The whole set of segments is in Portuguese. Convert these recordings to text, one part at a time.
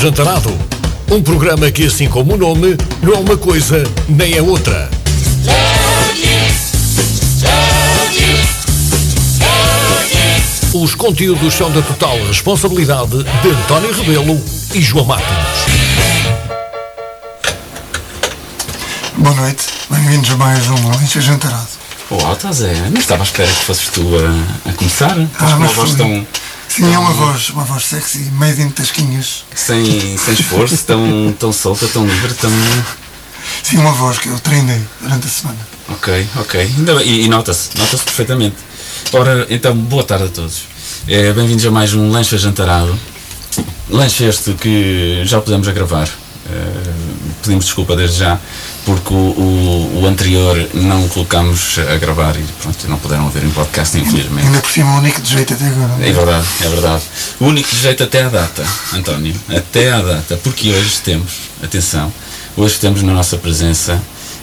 Lanche Ajantarado. Um programa que, assim como o nome, não é uma coisa nem é outra. Os conteúdos são da total responsabilidade de António Rebelo e João Matos. Boa noite, bem-vindos a mais um Lanche Ajantarado. Olá, estás é? Não estava à espera que fosses tu a, a começar. Estás Ah, com uma mas fui. tão. Sim, é uma voz, uma voz sexy, made in tasquinhas. sem, sem esforço, tão, tão solta, tão livre, tão. Sim, uma voz que eu treinei durante a semana. Ok, ok. E, e nota-se, nota-se perfeitamente. Ora, então, boa tarde a todos. Eh, Bem-vindos a mais um Lanche Ajantarado. Lanche este que já pusemos a gravar. Eh, pedimos desculpa desde já, porque o, o- o anterior não o colocámos a gravar e pronto, não puderam ouvir em podcast, infelizmente. Ainda por cima, o único de jeito até agora. não É verdade, é verdade. O único jeito até à data, António, até à data, porque hoje temos, atenção, hoje temos na nossa presença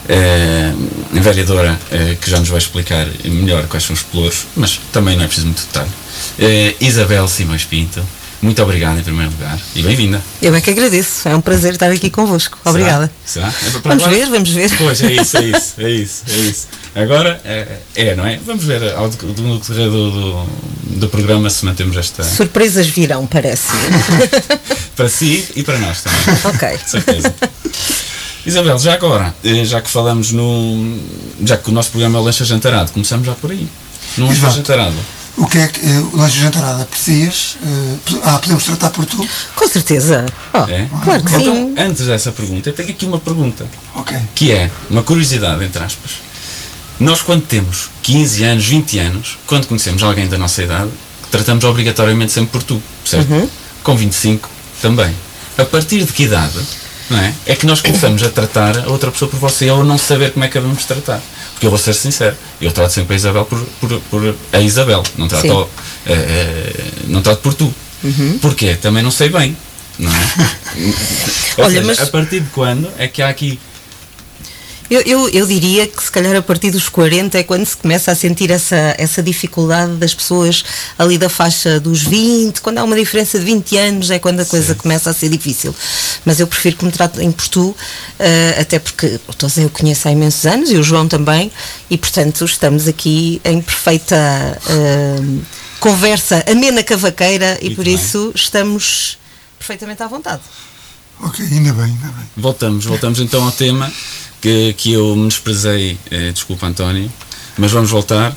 eh, a vereadora eh, que já nos vai explicar melhor quais são os pelouros, mas também não é preciso muito detalhe. Eh, Isabel Simões Pinto, muito obrigado em primeiro lugar e bem-vinda. Eu é que agradeço, é um prazer estar aqui convosco. Obrigada. Será? Será? É Vamos agora? ver, vamos ver. Pois, é isso, é isso, é isso, é isso. Agora é, é, não é? Vamos ver ao decorrer do, do, do programa se mantemos esta. Surpresas virão, parece. Para si e para nós também. ok. De certeza. Isabel, já agora, eh, já que falamos no. Já que o nosso programa é o Lancha Jantarado, começamos já por aí. Lancha Exato. Jantarado. O que é que eh, o Lanche Ajantarado aprecias? Eh, p- ah, podemos tratar por tu? Com certeza. Oh, É? Claro que então, sim. antes dessa pergunta, eu tenho aqui uma pergunta. Ok. Que é uma curiosidade, entre aspas. Nós, quando temos 15 anos, 20 anos, quando conhecemos alguém da nossa idade, tratamos obrigatoriamente sempre por tu, certo? Uhum. Com 25 também. A partir de que idade não é? é que nós começamos a tratar a outra pessoa por você ou não saber como é que a vamos tratar? Porque eu vou ser sincero, eu trato sempre a Isabel por, por, por a Isabel, não trato, ao- eh, eh, não trato por tu. Porquê? Também não sei bem. Não é? Olha, seja, mas- a partir de quando é que há aqui Eu, eu, eu diria que se calhar a partir dos 40 é quando se começa a sentir essa, essa dificuldade das pessoas ali da faixa dos 20, quando há uma diferença de 20 anos é quando a coisa começa a ser difícil. Mas eu prefiro que me tratem por tu, eh, até porque o Tosé eu conheço há imensos anos e o João também, e portanto estamos aqui em perfeita eh, conversa amena cavaqueira e Muito por bem. isso estamos perfeitamente à vontade. Ok, ainda bem, ainda bem. Voltamos, voltamos então ao tema que, que eu menosprezei, eh, desculpa António, mas vamos voltar.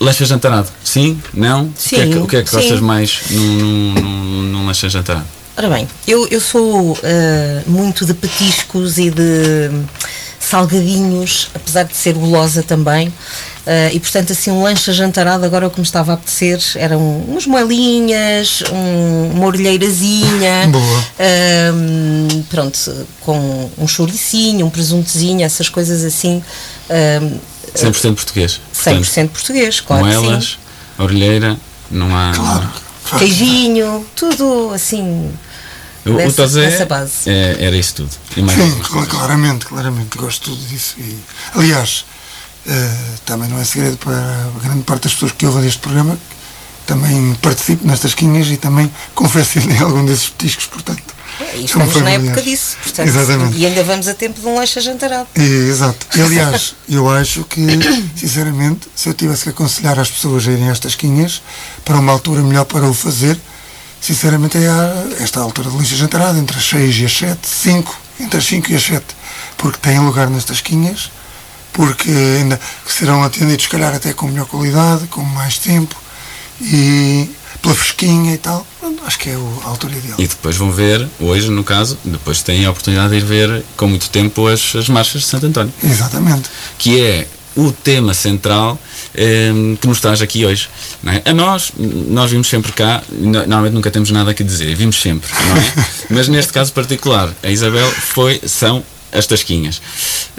Lancha jantarado, sim? Não? Sim, O que é que, o que, é que gostas mais num, num, num, num lancha jantarado? Ora bem, eu, eu sou eh, muito de petiscos e de salgadinhos, apesar de ser gulosa também. eh, e portanto, assim, um lanche jantarado, agora o que me estava a apetecer eram umas moelinhas, um, uma orelheirazinha, Boa. ahm, pronto, com um chouricinho, um presuntozinho, essas coisas assim, ahm, 100% português. 100% português, claro que sim. moelas, orelheira, não há. Claro. Queijinho, tudo assim. O, o Tozé é- era isso tudo. E Sim, claramente, claramente, gosto tudo disso. E, aliás, eh, também não é segredo para a grande parte das pessoas que ouvem este programa, também participo nestas quinhas e também confeccionei algum desses petiscos, portanto. E são estamos na época disso, portanto, Exatamente. e ainda vamos a tempo de um lanche jantarado. E, exato. E, aliás, eu acho que, sinceramente, se eu tivesse que aconselhar as pessoas a irem a estas quinhas, para uma altura melhor para o fazer, sinceramente é a, esta altura de lixa jantarada, entre as 6 e as 7, 5, entre as 5 e as 7, porque têm lugar nestas quinhas, porque ainda serão atendidos, se calhar, até com melhor qualidade, com mais tempo, e pela fresquinha e tal. Acho que é a altura ideal. E depois vão ver, hoje no caso, depois têm a oportunidade de ir ver com muito tempo as, as marchas de Santo António. Exatamente. que é o tema central em, que nos traz aqui hoje. é? A nós, nós vimos sempre cá, no- normalmente nunca temos nada a que dizer, vimos sempre, não é? Mas neste caso particular, a Isabel foi, são as tasquinhas.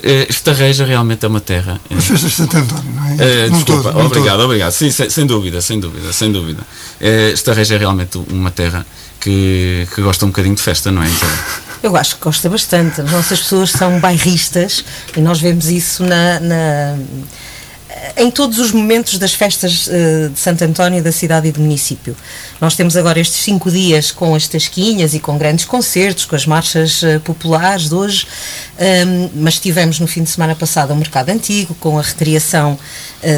Eh, Estarreja realmente é uma terra. eh, As festas de Santo António, não é? eh, desculpa, todo, obrigado, todo. obrigado. Sim, sem, sem dúvida, sem dúvida, sem dúvida. Eh, Estarreja é realmente uma terra que, que gosta um bocadinho de festa, não é? Então, Eu acho que gosta bastante. As nossas pessoas são bairristas e nós vemos isso na. na- em todos os momentos das festas uh, de Santo António, da cidade e do município. Nós temos agora estes cinco dias com as tasquinhas e com grandes concertos, com as marchas uh, populares de hoje, um, mas tivemos no fim de semana passado o Mercado Antigo, com a recriação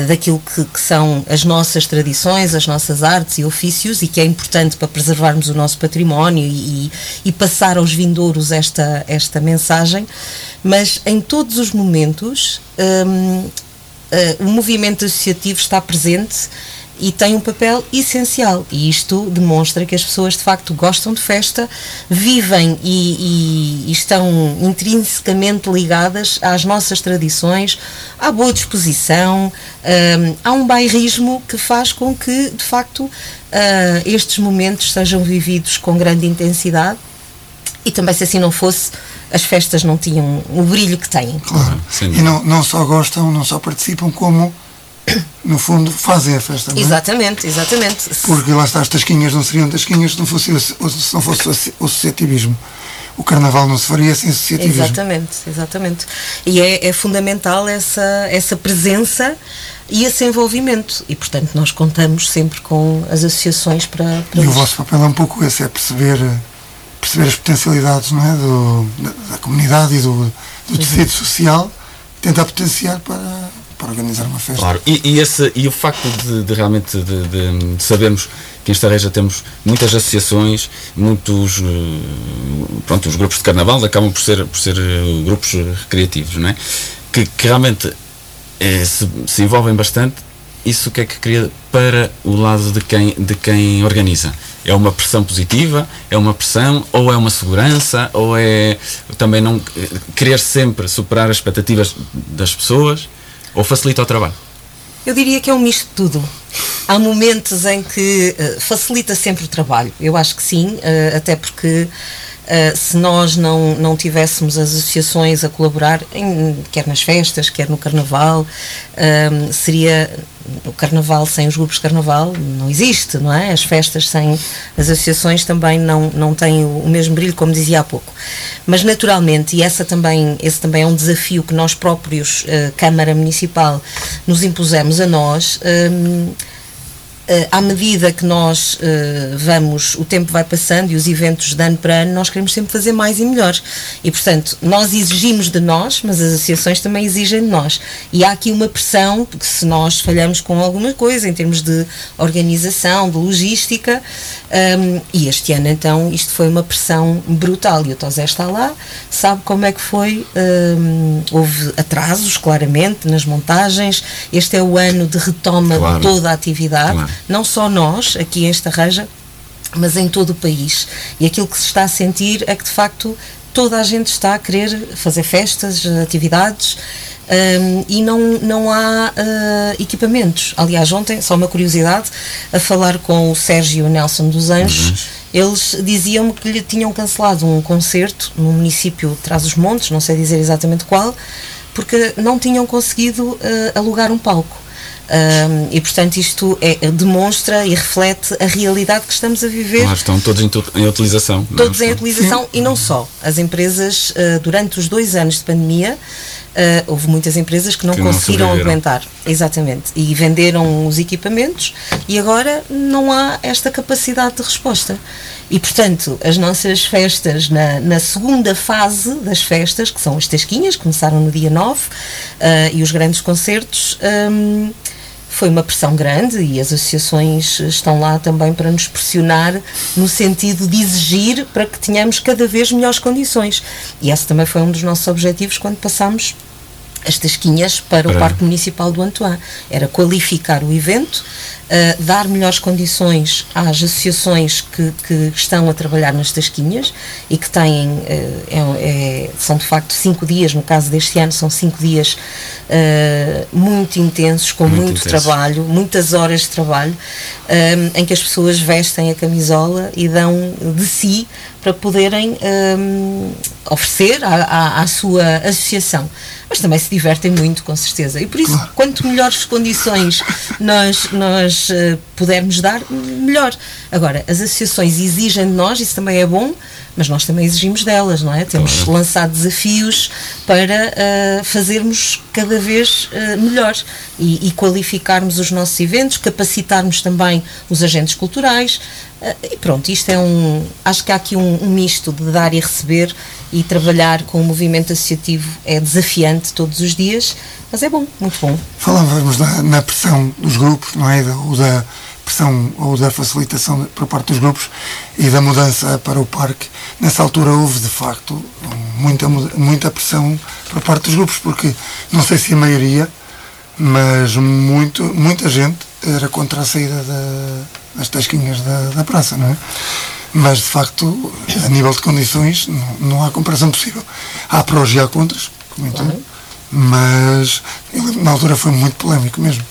daquilo que, são as nossas tradições, as nossas artes e ofícios, e que é importante para preservarmos o nosso património e, e passar aos vindouros esta, esta mensagem. Mas em todos os momentos, um, uh, o movimento associativo está presente e tem um papel essencial. E isto demonstra que as pessoas de facto gostam de festa, vivem e, e, e, estão intrinsecamente ligadas às nossas tradições, à boa disposição, um, há um bairrismo que faz com que de facto uh, estes momentos sejam vividos com grande intensidade. E também, se assim não fosse, as festas não tinham o brilho que têm. Claro. E não, não só gostam, não só participam, como no fundo fazem a festa. Não é? Exatamente, exatamente. Porque lá está, as tasquinhas não seriam tasquinhas se não fosse, se não fosse o associativismo. O carnaval não se faria sem associativismo. Exatamente, exatamente. E é, é fundamental essa, essa presença e esse envolvimento. E, portanto, nós contamos sempre com as associações para. para e o vosso papel é um pouco esse, é perceber perceber as potencialidades não é, do, da, da comunidade e do, do tecido social tentar potenciar para, para organizar uma festa. Claro, e, e, esse, e o facto de, de realmente de, de, de, sabermos que em Estarreja temos muitas associações, muitos eh, pronto, os grupos de carnaval acabam por ser, por ser eh, grupos recreativos, não é? Que, que realmente é, se, se envolvem bastante, isso o que é que cria para o lado de quem, de quem organiza? É uma pressão positiva? É uma pressão? Ou é uma segurança? Ou é também não querer sempre superar as expectativas das pessoas? Ou facilita o trabalho? Eu diria que é um misto de tudo. Há momentos em que uh, facilita sempre o trabalho. Eu acho que sim, uh, até porque Uh, se nós não, não tivéssemos as associações a colaborar, em, quer nas festas, quer no carnaval, seria o carnaval sem os grupos de carnaval não existe, não é? As festas sem as associações também não, não têm o, mesmo brilho, como dizia há pouco. Mas naturalmente, e essa também, esse também é um desafio que nós próprios, uh, Câmara Municipal, nos impusemos a nós uh, à medida que nós uh, vamos, o tempo vai passando e os eventos de ano para ano, nós queremos sempre fazer mais e melhor. E, portanto, nós exigimos de nós, mas as associações também exigem de nós. E há aqui uma pressão, porque se nós falhamos com alguma coisa em termos de organização, de logística, um, e este ano, então, isto foi uma pressão brutal. E o Tosé está lá, sabe como é que foi. Um, houve atrasos, claramente, nas montagens. Este é o ano de retoma claro. de toda a atividade. Claro não só nós, aqui em Estarreja, mas em todo o país. E aquilo que se está a sentir é que, de facto, toda a gente está a querer fazer festas, atividades. Um, e não, não há uh, equipamentos. Aliás, ontem, só uma curiosidade, a falar com o Sérgio Nelson dos Anjos, uhum. eles diziam-me que lhe tinham cancelado um concerto no município de Trás-os-Montes, não sei dizer exatamente qual, porque não tinham conseguido uh, alugar um palco. Um, e portanto isto é, demonstra e reflete a realidade que estamos a viver. Claro, estão todos em, em utilização. Todos em utilização e não só. As empresas, uh, durante os dois anos de pandemia, Uh, houve muitas empresas que não que conseguiram não aguentar. Exatamente. E venderam os equipamentos e agora não há esta capacidade de resposta. E, portanto, as nossas festas, na, na segunda fase das festas, que são as tasquinhas, começaram no dia 9, uh, eh, e os grandes concertos. Um, foi uma pressão grande e as associações estão lá também para nos pressionar no sentido de exigir para que tenhamos cada vez melhores condições. E esse também foi um dos nossos objetivos quando passámos as tasquinhas para, para o Parque Municipal do Antoine. Era qualificar o evento, uh, dar melhores condições às associações que, que, estão a trabalhar nas tasquinhas e que têm, uh, é, é, são de facto cinco dias, no caso deste ano, são cinco dias uh, muito intensos, com muito, muito trabalho, muitas horas de trabalho, em que as pessoas vestem a camisola e dão de si para poderem um, oferecer à, à, à, sua associação. Mas também se divertem muito, com certeza. E por isso, claro. quanto melhores condições nós, nós uh, pudermos dar, melhor. Agora, as associações exigem de nós, isso também é bom, mas nós também exigimos delas, não é? Temos Claro. lançado desafios para ah, fazermos cada vez ah, melhor e, e qualificarmos os nossos eventos, capacitarmos também os agentes culturais. ah, e pronto, isto é um. Acho que há aqui um, um misto de dar e receber e trabalhar com o movimento associativo é desafiante todos os dias, mas é bom, muito bom. Falávamos na, na pressão dos grupos, não é? Da- da pressão ou da facilitação por parte dos grupos e da mudança para o parque. Nessa altura houve, de facto, muita, muita pressão por parte dos grupos, porque não sei se a maioria, mas muito, muita gente era contra a saída da- das tasquinhas da, da praça, não é? Mas, de facto, a nível de condições, não, não há comparação possível. Há prós e há contras, como em tudo. Mas na altura foi muito polémico mesmo.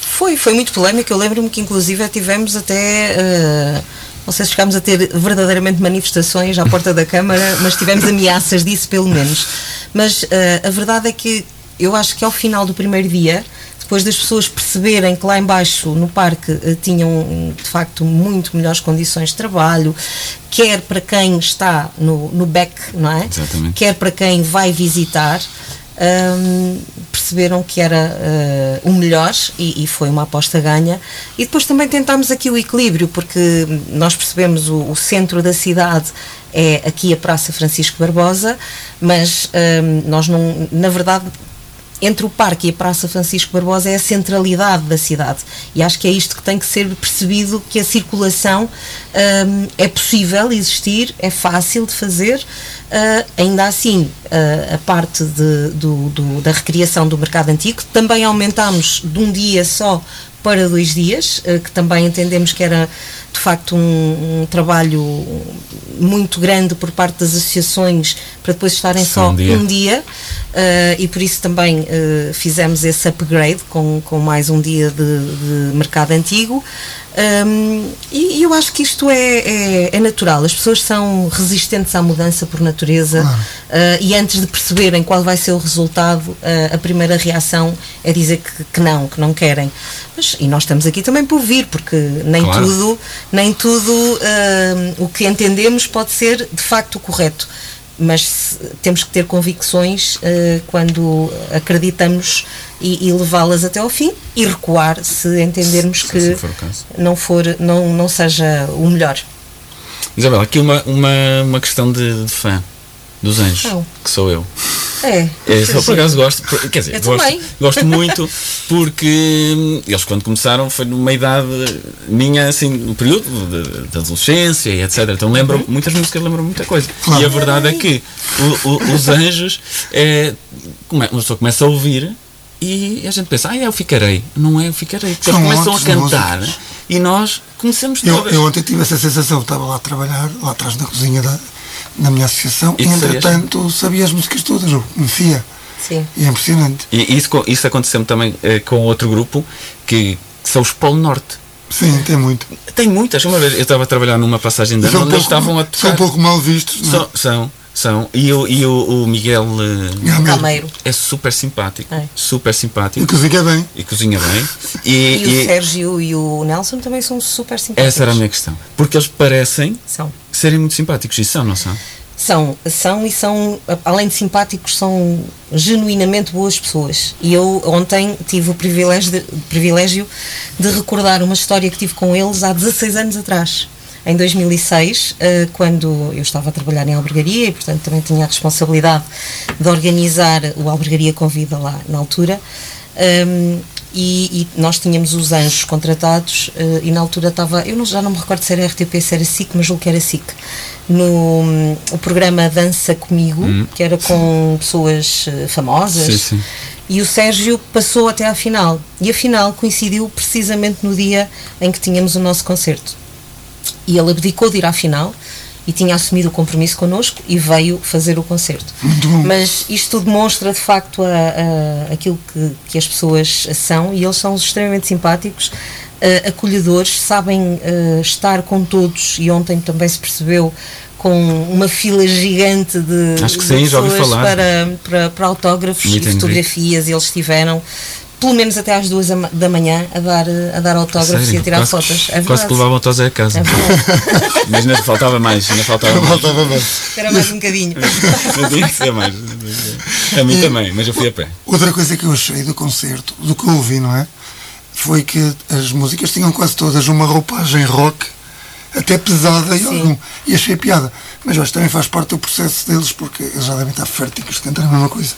Foi. Foi, muito polémico. Eu lembro-me que inclusive tivemos até. eh, não sei se chegámos a ter verdadeiramente manifestações à porta da Câmara, mas tivemos ameaças disso pelo menos. Mas eh, a verdade é que eu acho que ao final do primeiro dia, depois das pessoas perceberem que lá embaixo no parque eh, tinham de facto muito melhores condições de trabalho, quer para quem está no, no back, não é? Exatamente. Quer para quem vai visitar, hum, perceberam que era eh, o melhor e, e foi uma aposta ganha. E depois também tentámos aqui o equilíbrio, porque nós percebemos o, o centro da cidade é aqui a Praça Francisco Barbosa, mas hum, nós não, na verdade, entre o parque e a Praça Francisco Barbosa é a centralidade da cidade. E acho que é isto que tem que ser percebido, que a circulação hum, é possível existir, é fácil de fazer. Ah, ainda assim, ah, a parte de- do- do- da recriação do mercado antigo, também aumentámos de um dia só para dois dias, ah, que também entendemos que era de facto um, um trabalho muito grande por parte das associações para depois estarem Só só um dia. um dia eh, e por isso também eh, fizemos esse upgrade com, com mais um dia de, de mercado antigo Um, e, e eu acho que isto é, é, é natural, as pessoas são resistentes à mudança por natureza eh, e antes de perceberem qual vai ser o resultado, eh, a primeira reação é dizer que, que não, que não querem. Mas, e nós estamos aqui também para ouvir, porque nem Claro. tudo, nem tudo eh, o que entendemos pode ser de facto correto mas se- temos que ter convicções eh, quando acreditamos e, e levá-las até ao fim e recuar se entendermos Se que assim for não for não não seja o melhor Isabel, aqui uma, uma, uma questão de, de fã dos anjos, Então. que sou eu. É, É, só por acaso gosto, quer dizer, Eu gosto, também. gosto muito porque eles quando começaram foi numa idade minha, assim, no período de, de adolescência e etc. Então lembram, muitas músicas lembram muita coisa. Claro. E a verdade é que o- o- os anjos, é, uma pessoa começa a ouvir e a gente pensa, ah, é, eu ficarei. Não é, eu ficarei. São eles começam a cantar e nós conhecemos Eu, eu ontem tive essa sensação, estava lá a trabalhar, lá atrás na cozinha da, da minha associação, E e, que sabias? entretanto sabia as músicas todas, eu conhecia. sim E é impressionante. E isso, isso aconteceu também eh, com outro grupo que, que são os Polo Norte. Sim, tem muito. Tem muitas. Uma vez eu estava a trabalhar numa passagem de ano São um onde eles pouco, estavam a são tocar. um pouco mal vistos. não é? São, são, são. E, o, e o, o Miguel eh, Gameiro. Calmeiro é super simpático. É. Super E simpático. cozinha bem. E cozinha bem. E, e, o e Sérgio e o Nelson também são super simpáticos essa era a minha questão. Porque eles parecem são serem muito simpáticos. E são, não são? São, são e são, além de simpáticos, são genuinamente boas pessoas. E eu ontem tive o privilégio de, privilégio de recordar uma história que tive com eles há 16 anos atrás. Em 2006, eh, quando eu estava a trabalhar em albergaria e, portanto, também tinha a responsabilidade de organizar o Albergaria Convida lá na altura. Um, e, e nós tínhamos os anjos contratados eh, e na altura estava, eu não- já não me recordo se era RTP, se era SIC, mas julgo que era SIC, no hum, o programa Dança Comigo, que era com pessoas eh, famosas. Sim, sim. E o Sérgio passou até à final. E a final coincidiu precisamente no dia em que tínhamos o nosso concerto. E ele abdicou de ir à final e tinha assumido o compromisso connosco e veio fazer o concerto. Mas isto demonstra de facto a, a- aquilo que, que as pessoas são e eles são extremamente simpáticos, acolhedores, sabem eh, estar com todos e ontem também se percebeu com uma fila gigante de, Acho que sim, já ouvi pessoas falar. para, para, para autógrafos e fotografias e eles estiveram pelo menos até às duas da- manhã a dar, a dar autógrafos e a tirar quase, fotos. É Quase que levavam todos a casa. É. Mas ainda faltava mais, ainda faltava mais. Faltava mais. Era mais um bocadinho. Não tinha que ser mais. A mim também, mas eu fui a pé. Outra coisa que eu achei do concerto, do que eu ouvi, não é? Foi que as músicas tinham quase todas uma roupagem rock, até pesada e Sim. algum. E achei piada. Mas eu acho que também faz parte do processo deles, porque eles já devem estar férticos de cantar a mesma coisa.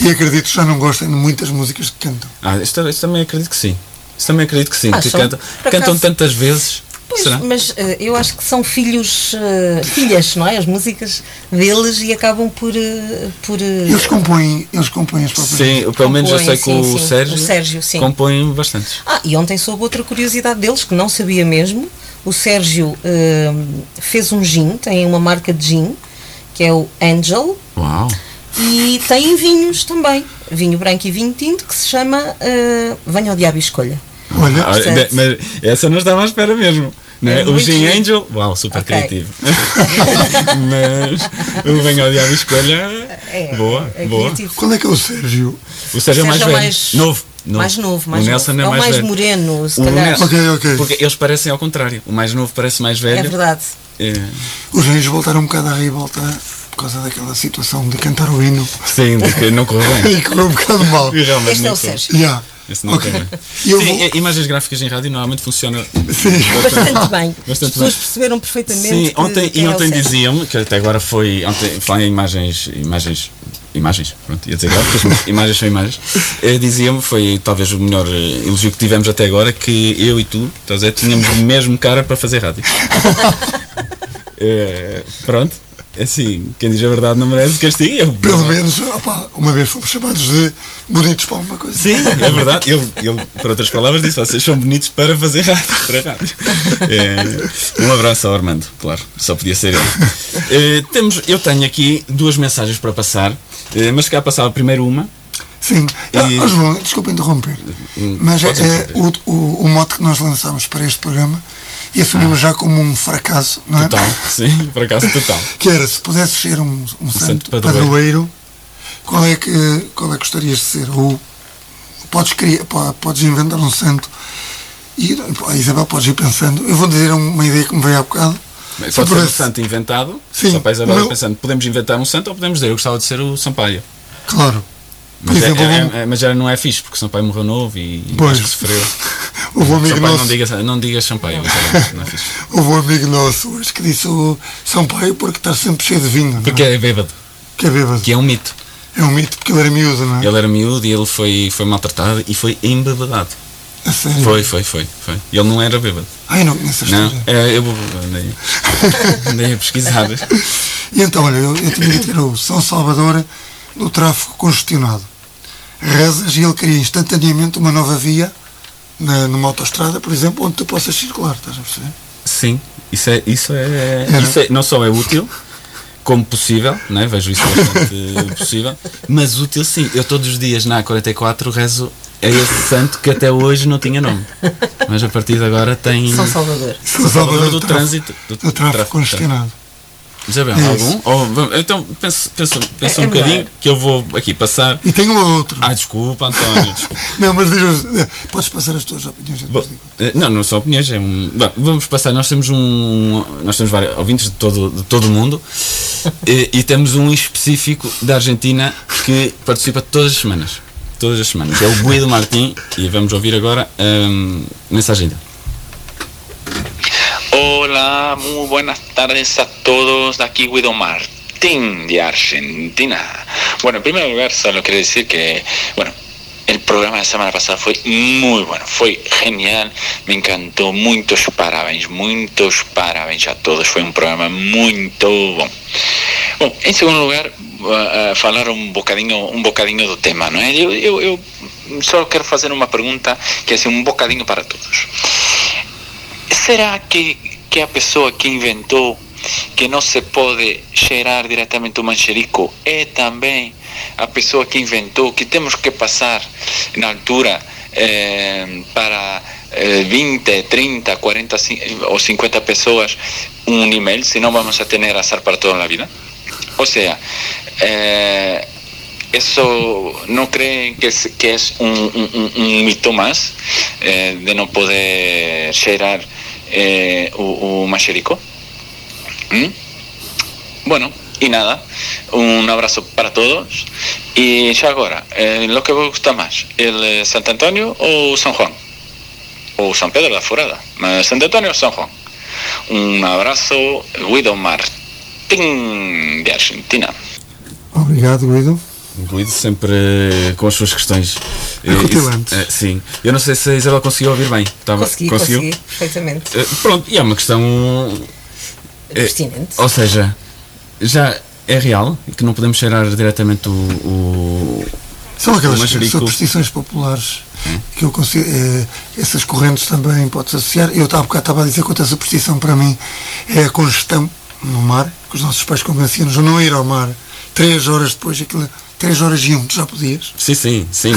E acredito que já não gostem de muitas músicas que cantam. Ah, isto, isto também acredito que sim. Isso também acredito que sim. que Acham? cantam, cantam tantas vezes. Pois, Será? mas eh, eu acho que são filhos, eh, filhas, não é? As músicas deles e acabam por. eh, por Eles compõem, eles compõem as próprias Sim, pelo menos eu sei compõem, que sim, o sim. Sérgio, O Sérgio, sim. compõe bastantes. Ah, e ontem soube outra curiosidade deles que não sabia mesmo. O Sérgio eh, fez um gin, tem uma marca de gin, que é o Angel, Uau! e tem vinhos também, vinho branco e vinho tinto, que se chama eh, Venha ao Diabo e Escolha. Olha, Certo. mas essa não estava à espera mesmo. Né? É o Gin. Angel, uau, super Ok. criativo. mas o Venho ao Diabo e Escolha, É, boa, é boa. criativo. qual é que é o Sérgio? O Sérgio é mais Sérgio velho. é mais- novo, novo. Mais novo, mais o Nelson novo. é É o mais, mais velho. moreno, se O calhar. Nelson- Ok, ok. Porque eles parecem ao contrário. O mais novo parece mais É velho. verdade. É. Os reis voltaram um bocado à revolta por causa daquela situação de cantar o hino. Sim, de que não correu bem. E correu um bocado mal. E realmente Este é o. Sérgio. Já. Esse não Ok. correu. Eu Sim, vou- imagens gráficas em rádio normalmente funcionam Sim. Bastante bem. As pessoas bem. perceberam perfeitamente. Sim, ontem, e é ontem diziam-me, que até agora foi, ontem, falar em imagens, imagens, imagens, pronto, ia dizer gráficas, mas imagens são imagens, eh, diziam-me, foi talvez o melhor eh, elogio que tivemos até agora, que eu e tu, estás a dizer, tínhamos o mesmo cara para fazer rádio. Eh, pronto, assim, quem diz a verdade não merece castigo. Eu, Pelo menos, opá, uma vez fomos chamados de bonitos para alguma coisa. Sim, é verdade. Ele, ele, por outras palavras, disse: vocês são bonitos para fazer rádio. Para rádio. É, um abraço ao Armando, claro, só podia ser ele. É, temos, eu tenho aqui duas mensagens para passar, é, mas se calhar passava primeiro uma. Sim. E- Ah, João, desculpa interromper. Hum, Mas é, é o, o, o mote que nós lançámos para este programa e assumimos já como um fracasso, não é? Ah. Total, sim, por acaso total. Que era, se pudesse ser um, um, santo, santo padroeiro. padroeiro, qual é, que, qual é que gostarias de ser? Ou podes, criar, po- podes inventar um santo e a Isabel podes ir pensando. Eu vou dizer uma ideia que me veio há bocado. Pode Se ser um santo inventado, Sim, só para o meu- pensando, podemos inventar um santo ou podemos dizer, eu gostava de ser o Sampaio. Claro. Mas, é- exemplo, é- um- é- mas já não é fixe, porque o Sampaio morreu novo e Pois. que sofreu. houve um amigo Sampaio, nosso. não digas não digas Sampaio, mas é- não é fixe. Houve um amigo nosso hoje que disse o São Paulo porque está sempre cheio de vinho. não é? Porque é bêbado, Que é bêbado. que é um mito. É um mito porque ele era miúdo, não é? Ele era miúdo e ele foi, foi maltratado e foi embebedado. A sério. Foi, foi, foi, foi. Ele não era bêbado. Ai, não conheço a Não, história. é, eu andei, andei a pesquisar. E então, olha, eu, eu tinha de ter o São Salvador no tráfego congestionado. Rezas e ele cria instantaneamente uma nova via na, numa autoestrada, por exemplo, onde tu possas circular, estás a perceber? Sim, isso é, isso é, Era. isso é- não só é útil, como possível, né? vejo isso bastante possível, mas útil sim. Eu todos os dias na A44 rezo a esse santo que até hoje não tinha nome, mas a partir de agora tem São Salvador. São Salvador do tráfego- trânsito. Do, do tráfego tráfego. congestionado. Isabel, É algum? Ou então pensa, pensa, pensa É- um é melhor. bocadinho que eu vou aqui passar. E tem um outro. Ah, desculpa, António. desculpa. Não, mas diz eh, podes passar as tuas opiniões. Bom, eh, não, não são opiniões, é um. Bom, vamos passar, nós temos um. Nós temos vários ouvintes de todo, de todo o mundo e, e temos um específico da Argentina que participa todas as semanas. Todas as semanas. É o Guido Martim e vamos ouvir agora a mensagem dele. Hola, muy buenas tardes a todos. Aquí Guido Martín de Argentina. Bueno, en primer lugar, solo quiero decir que, bueno, el programa de semana pasada fue muy bueno, fue genial, me encantó. Muitos parabéns, muitos parabéns a todos. Foi um programa muito bom. Bom, em segundo lugar, uh, um bocadinho, um bocadinho do tema, não é? Eu, eu, eu só que é assim, um bocadinho para todos. Será que, que a pessoa que inventou que não se pode cheirar diretamente o mancherico é também a pessoa que inventou que temos que passar na altura eh, para eh, 20, 30, 40 cin- ou 50 pessoas um e-mail, senão vamos a ter azar para toda a vida? Ou seja, eh, ¿eso no creen que es, que es un, mito más eh, de no poder cheirar eh, o? ¿Mm? Bueno, y nada, un abrazo para todos. Y ya ahora, eh, lo que vos gusta más, el eh, Santo Antonio o San Juan? O San Pedro da Furada. Eh, Santo Antonio o San Juan. Un abrazo, Guido Martín de Argentina. Obrigado, Guido. Guido sempre eh, com as suas questões. eh, Acutilantes. isso, eh, sim. Eu não sei se a Isabel conseguiu ouvir bem. Estava, Consegui, conseguiu? consegui, perfeitamente. Pronto, e é uma questão. Pertinente. ou seja, já é real que não podemos cheirar diretamente o. o São aquelas superstições populares que eu consigo. eh, essas correntes também pode-se associar. Eu há bocado estava a dizer que outra superstição para mim é a congestão no mar, que os nossos pais convenciam-nos a não ir ao mar três horas depois, aquilo, três horas e um, já podias. Sim, sim, sim.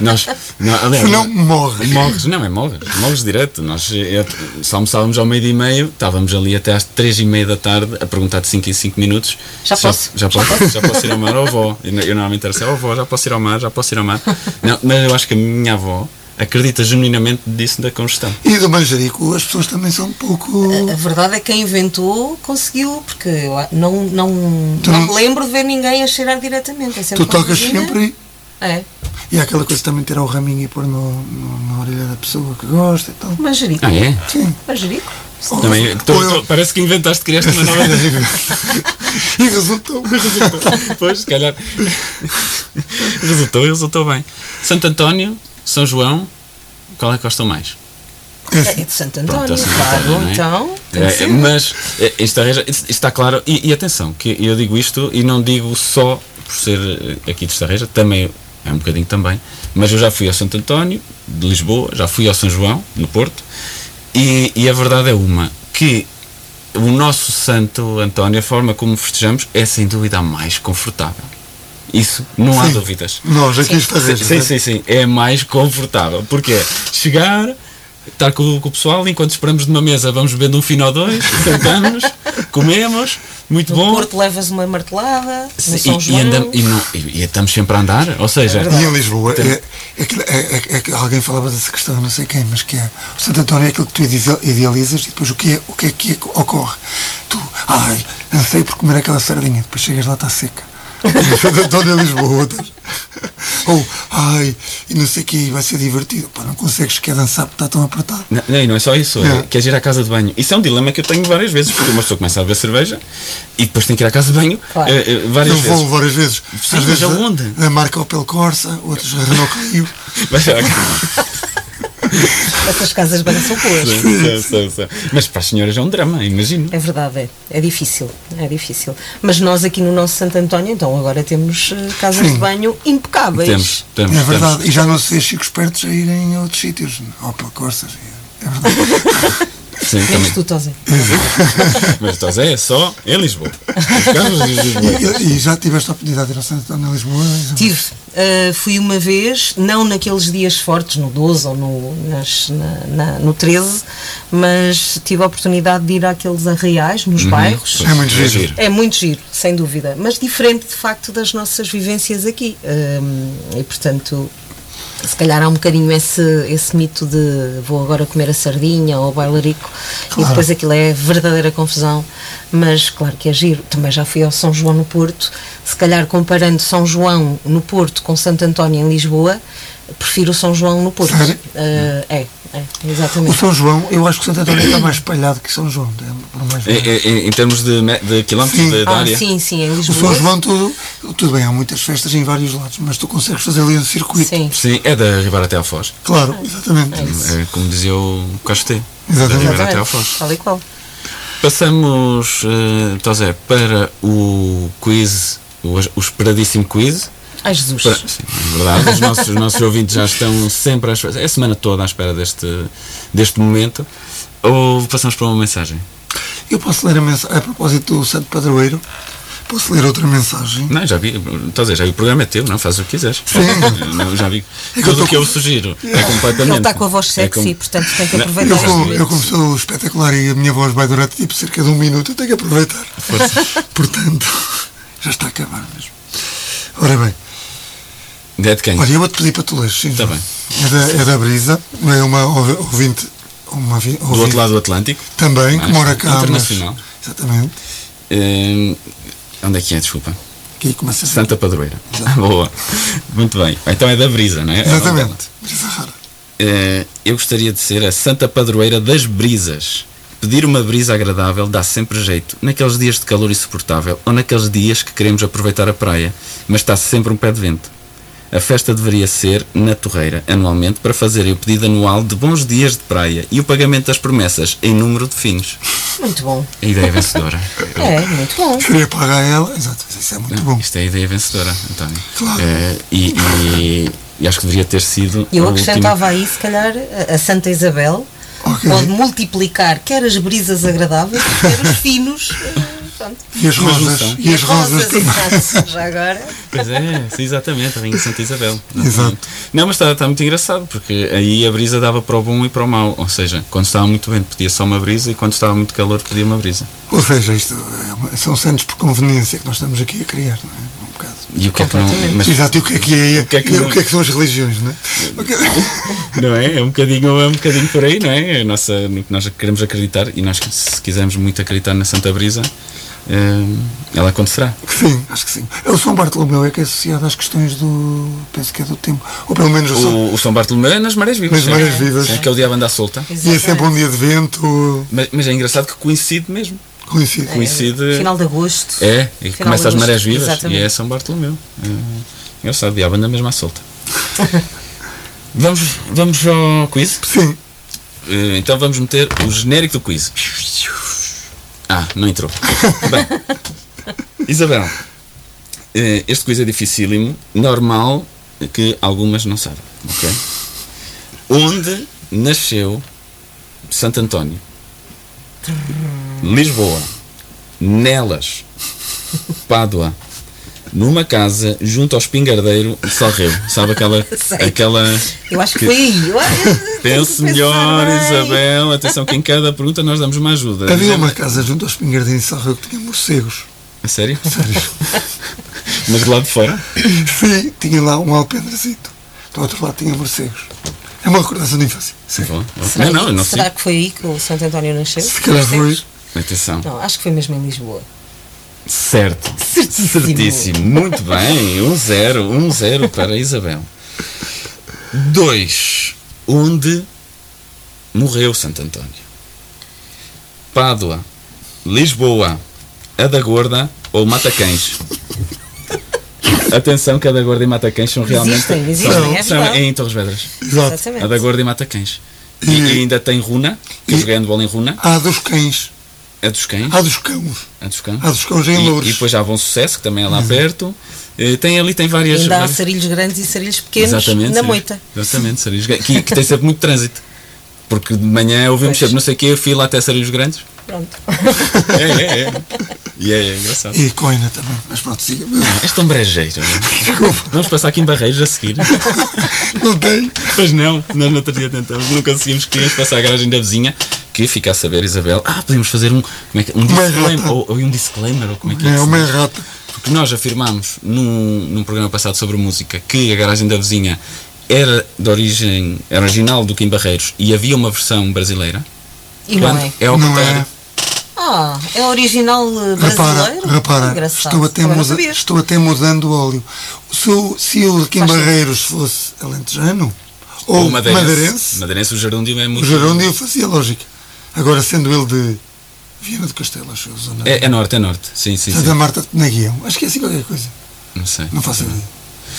Nós, nós, aliás, Senão morres. Morres, não é morres, morres direto. Nós eh, só almoçávamos ao meio-dia e meio, estávamos ali até às três e meia da tarde a perguntar de 5 em 5 minutos. Já posso? Já, posso, já posso ir ao mar, ou avó. Eu, eu normalmente era assim, oh, avó, já posso ir ao mar, já posso ir ao mar. Não, mas eu acho que a minha avó acredita genuinamente disso da congestão. E do manjerico, as pessoas também são um pouco. A verdade é que quem inventou conseguiu, porque eu a- não, não, não lembro de ver ninguém a cheirar diretamente. É Tu a tocas coisinha. sempre É, e há aquela coisa de também tirar o raminho e pôr no, no- na orelha da pessoa que gosta e tal. manjerico. Ah, é? Sim. Manjerico. Também, eu- tu- parece que inventaste, criaste uma nova e resultou. Pois, se calhar. resultou, resultou bem. Santo António, São João, qual é que gostam mais? É de Santo António, Pronto, é Santo claro. António, não é? Então, É, mas é, isto, arranja- isto- isto está claro, e, e atenção, que eu digo isto e não digo só por ser eh, aqui de Estarreja, também é um bocadinho também, mas eu já fui ao Santo António de Lisboa, já fui ao São João, no Porto, e, e a verdade é uma, que o nosso Santo António, a forma como festejamos, é sem dúvida a mais confortável. Isso não há Sim. dúvidas. Nós aqui está Sim, sim, sim, sim, é mais confortável. Porque é chegar, estar com, com o pessoal, enquanto esperamos de uma mesa, vamos bebendo um fino ou dois, sentamos, comemos, muito No bom. Porto levas uma martelada, no Sim, São e, João. e, andam- e não- e- e estamos sempre a andar, ou seja, E em Lisboa, é, é, é, é- é alguém falava dessa questão, não sei quem, mas que é o Santo António é aquilo que tu ide- idealizas e depois o que é, o que, é que ocorre? Tu, ai, ansei por comer aquela sardinha, depois chegas lá, está seca. António é Lisboa. Ou, ai, e não sei o que, vai ser divertido. Pá, não consegues quer dançar porque está tão apertado. Não, não, e não é só isso, é, É. queres ir à casa de banho. Isso é um dilema que eu tenho várias vezes, porque uma pessoa começa a beber cerveja e depois tem que ir à casa de banho Claro. eh, eh, várias Eu vezes. vou várias vezes. Sim, Às vezes aonde? Da, da marca Opel Corsa, outros a Renault Clio. Essas casas de banho são boas. Sim, sim, sim. Mas para as senhoras é um drama, imagino. É verdade, é. É difícil, é difícil. Mas nós aqui no nosso Santo António, então agora temos eh, casas Sim. de banho impecáveis. Temos, temos, É verdade, temos. e já não se vê chicos espertos a irem a outros sítios, Opel Corsas. É verdade. Sim, Menos também. tu. Mas estás é só em Lisboa. Os carros de Lisboa. E, e já tiveste a oportunidade de ir ao Santo António em Lisboa? Tive, uh, fui uma vez, não naqueles dias fortes, no 12 ou no, nas- na- na- no 13, mas tive a oportunidade de ir àqueles arraiais, nos bairros. É muito giro. É muito giro, sem dúvida, mas diferente de facto das nossas vivências aqui. Um, e portanto, se calhar há um bocadinho esse, esse mito de vou agora comer a sardinha ou o bailarico e Claro. depois aquilo é verdadeira confusão, mas claro que é giro. Também já fui ao São João no Porto, se calhar comparando São João no Porto com Santo António em Lisboa, prefiro o São João no Porto. Uh, é, é, O exatamente. São João, eu acho que o Santo António está mais espalhado que São João. é por mais Em, termos de, de quilómetros Sim. de, de Ah, área. sim, sim, em O Lisboa. São João, tudo, tudo bem, há muitas festas em vários lados, mas tu consegues fazer ali um circuito. Sim. Sim, é da Ribeira até ao Foz. Claro, exatamente. É isso. É como dizia o. Da Exatamente. Ribeira até ao Exatamente, Foz. tal e qual. Passamos, uh, Tosé, para o quiz, o, o esperadíssimo quiz. Ai Jesus. Para- sim, é verdade, os nossos, os nossos ouvintes já estão sempre à espera, é a semana toda à espera deste, deste momento. Ou passamos para uma mensagem? Eu posso ler a mensagem, a propósito do Santo Padroeiro, posso ler outra mensagem? Não, já vi, estás a dizer, já vi, o programa é teu, não faz o que quiseres. Sim. Não, já vi. É Tudo o que eu sugiro é completamente. Ele está com a voz é sexy, com- portanto tem que aproveitar Eu como, eu como sou espetacular e a minha voz vai durar tipo cerca de um minuto, eu tenho que aproveitar. Portanto, já está a acabar mesmo. Ora bem, É de quem? Olha, eu vou-te pedir para tu ler, sim. Tá bem. É da, é da Brisa, não é uma ouvi- ouvinte. Uma vi- Do ouvinte outro lado do Atlântico. Também, que Ah, mora cá. mas- internacional. exatamente. Eh, onde é que é? Desculpa. Aqui começa a Santa Padroeira. Boa. Muito bem. Então é da Brisa, não é? É Exatamente. Brisa rara. Eh, eu gostaria de ser a Santa Padroeira das Brisas. Pedir uma brisa agradável dá sempre jeito, naqueles dias de calor insuportável ou naqueles dias que queremos aproveitar a praia, mas está sempre um pé de vento. A festa deveria ser na Torreira, anualmente, para fazerem o pedido anual de bons dias de praia e o pagamento das promessas em número de finos. Muito bom. A ideia vencedora. É, muito bom. Seria pagar ela. Exato, isso é muito bom. Isto é a ideia vencedora, António. Claro. Eh, e, e- e acho que deveria ter sido. Eu acrescentava aí, se calhar, a- Santa Isabel Ok. pode multiplicar quer as brisas agradáveis, quer os finos. Pronto. E as rosas. junção. E as rosas também. exato, já agora. Pois é, sim, exatamente, a Rainha Santa Isabel. Exato. Não, mas está, está muito engraçado, porque aí a brisa dava para o bom e para o mau. Ou seja, quando estava muito vento pedia só uma brisa e quando estava muito calor pedia uma brisa. Ou seja, isto é são santos por conveniência que nós estamos aqui a criar, não é? Um bocado. E o que é que não. Mas, Exato, e o que é que é, O que é que e não- o que é que são as religiões, não é? Não é? É um bocadinho, é um bocadinho por aí, não é? A nossa, no que nós queremos acreditar e nós, se quisermos muito acreditar na Santa Brisa, eh, ela acontecerá. Sim, acho que sim. É o São Bartolomeu é que é associado às questões do. penso que é do tempo. Ou pelo menos o São. O, o São Bartolomeu é nas marés vivas. Nas marés vivas. É aquele diabo anda à solta. E é sempre um dia de vento. Mas, mas é engraçado que coincide mesmo. Coincide. Coincide. Final de agosto. É, e Final começa as marés vivas exatamente. e é São Bartolomeu. É, engraçado, diabo anda mesmo à solta. vamos, vamos ao quiz? Sim. Eh, Então vamos meter o genérico do quiz. Ah, não entrou. Bem, Isabel, eh, este quiz é dificílimo, normal que algumas não sabem, ok? Onde nasceu Santo António? Lisboa, Nelas, Pádua, numa casa junto ao espingardeiro de Salreu. Sabe aquela. Sei. aquela Eu acho que, que- foi Pense melhor, bem. Isabel. Atenção que em cada pergunta nós damos uma ajuda. Havia Isabel- uma casa junto ao espingardim de Sarreu que tinha morcegos. A sério? Sério. Mas de lá de fora? Sim, tinha lá um alpendrezito. Do outro lado tinha morcegos. É uma recordação de infância. Sim. Bom, Será, Não, não, não sei. será que foi aí que o Santo António nasceu? Se calhar foi. Atenção. Não, acho que foi mesmo em Lisboa. Certo. Certíssimo. Certíssimo. Muito bem. Um zero. Um zero para Isabel. Dois. Onde morreu Santo António? Pádua, Lisboa, a da Gorda ou Matacães? Atenção que a da Gorda e Matacães são realmente... Existem, existem, são, é são em Torres Vedras. Exato. Exatamente. A da Gorda e Matacães. E, E- e ainda tem Runa, que eu joguei handball em Runa. Há dos cães. A dos cães. Há dos cãos. A dos cães. Há dos cães em E, Loures. e depois já há Bom Sucesso, que também é lá perto. Eh, Tem ali, tem várias. Ainda há várias- sarilhos grandes e sarilhos pequenos Exatamente. na sarilhos- moita. Exatamente, sarilhos grandes. Que, que tem sempre muito trânsito. Porque de manhã ouvimos Pois. sempre não sei o quê, fila até sarilhos grandes. Pronto. É, é, é. E é, é engraçado. E coina também. Mas pronto, siga. És tão brejeiro. não é? Desculpa. Vamos passar aqui em Barreiros a seguir. Não tem. Pois não, nós no outro dia tentamos, não conseguimos, queríamos passar a garagem da vizinha, que fica a saber, Isabel, ah, podemos fazer um, como é que, um Uma disclaimer, ou, ou um disclaimer, ou como é que é, É uma errata. Porque nós afirmámos num, num programa passado sobre música que a garagem da vizinha era de origem era original do Kim Barreiros e havia uma versão brasileira. E não é. É ao Não contrário. é. Ah, é original eh, Repara, brasileiro? repara Engraçado. estou, até muda, estou até mudando o óleo. Se o, se o Kim Faz sentido. Barreiros fosse alentejano ou, Ou madeirense. madeirense, Madeirense, o gerúndio é o muito. gerúndio fazia lógica. Agora, sendo ele de Viana do Castelo, acho eu, zona É, é norte, é norte. Sim, sim, Santa sim. Marta de Penaguião. Acho que é assim qualquer coisa. Não sei. Não faço ideia.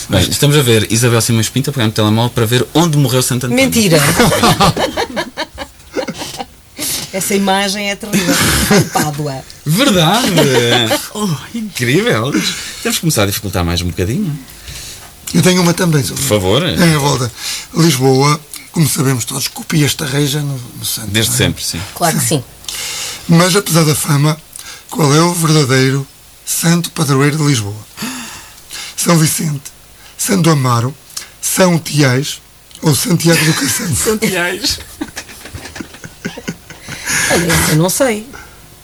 Bem, estamos a ver Isabel Simões Pinta pegar no telemóvel para ver onde morreu Santo António. Mentira. Essa imagem é terrível. Pádua. Verdade! oh, incrível! Temos que começar a dificultar mais um bocadinho. Eu tenho uma também, sobre Por favor. Em volta. Lisboa, como sabemos todos, copia esta reja no, no santo. Desde é? sempre, sim. Claro que sim. Mas apesar da fama, qual é o verdadeiro santo padroeiro de Lisboa? São Vicente, Santo Amaro, São Tiais ou Santiago do Cacete? Olha, esse eu não sei.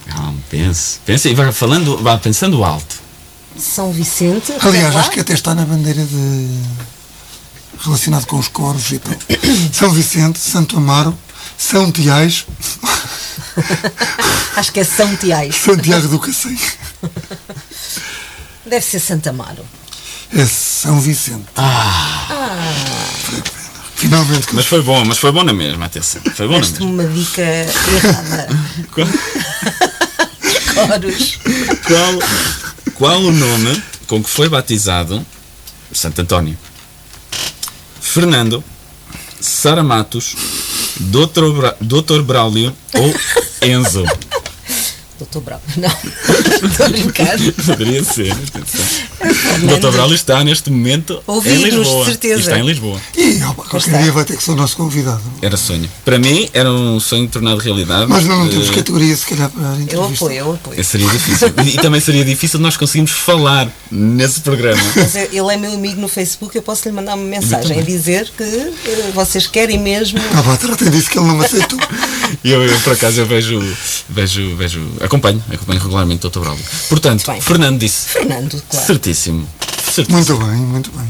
Não, pense. Pense e vá falando, vá pensando alto. São Vicente. Aliás, lá. acho que até está na bandeira de. Relacionado com os corvos e tal. São Vicente, Santo Amaro, São Tiais, Acho que é São Tiais. Santiago do Cacém. Deve ser Santa Amaro. É São Vicente. Ah. Foi pena. Finalmente Mas foi bom, mas foi bom na mesma, atenção. Foi bom na Deste-me mesma. uma dica errada. Qual, Coros. qual, qual o nome com que foi batizado Santo António? Fernando, Sara Matos, Dr. Bra Dr. Braulio ou Enzo? Doutor Bravo. Não. Estou a brincar. Poderia ser. O Dr. Braulio está neste momento em Ouvi-nos, de Lisboa. certeza. Está em Lisboa. E opa, qualquer está. dia vai ter que ser o nosso convidado. Era sonho. Para mim, era um sonho tornado realidade. Mas não, não temos Eh, categoria, se calhar, para a Eu apoio, eu apoio. Seria difícil. E também seria difícil nós conseguirmos falar nesse programa. Mas eu- ele é meu amigo no Facebook, eu posso lhe mandar uma mensagem a dizer que eh, vocês querem mesmo. Ah, pá, tratem disso que ele não me aceitou. E eu, eu, por acaso, eu vejo, vejo, vejo, acompanho, acompanho regularmente o Dr. Braulio. Portanto. Fernando disse. Fernando, claro. Certíssimo. Certíssimo. Muito bem, muito bem.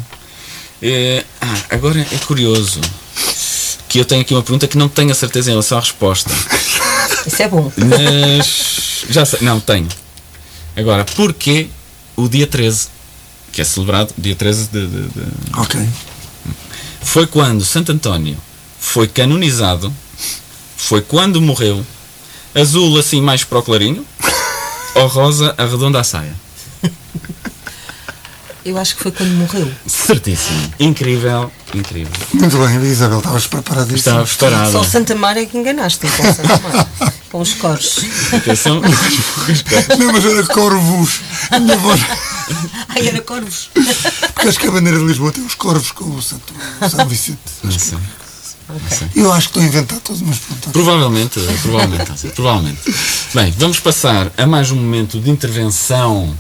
É, ah, agora é curioso que eu tenho aqui uma pergunta que não tenho a certeza em relação à resposta. Isso é bom. Mas já sei, não, tenho. Agora, porquê o dia 13? Que é celebrado dia 13 de- de- de, Ok. foi quando Santo António foi canonizado, foi quando morreu, azul assim mais para o clarinho, ou rosa arredonda a saia? Eu acho que foi quando morreu. Certíssimo. Incrível, incrível. Muito bem, Isabel, estavas preparadíssima. Estava preparada. Só o Santa Mara é que enganaste com o Santa Mara. com os coros. Atenção. Não, mas era corvos. A minha voz. Ai, era corvos. Porque acho que a bandeira de Lisboa tem os corvos com o Santo o São Vicente. Não sei. Eu acho que estou a inventar todos, mas pronto. Provavelmente, provavelmente, provavelmente. Bem, vamos passar a mais um momento de intervenção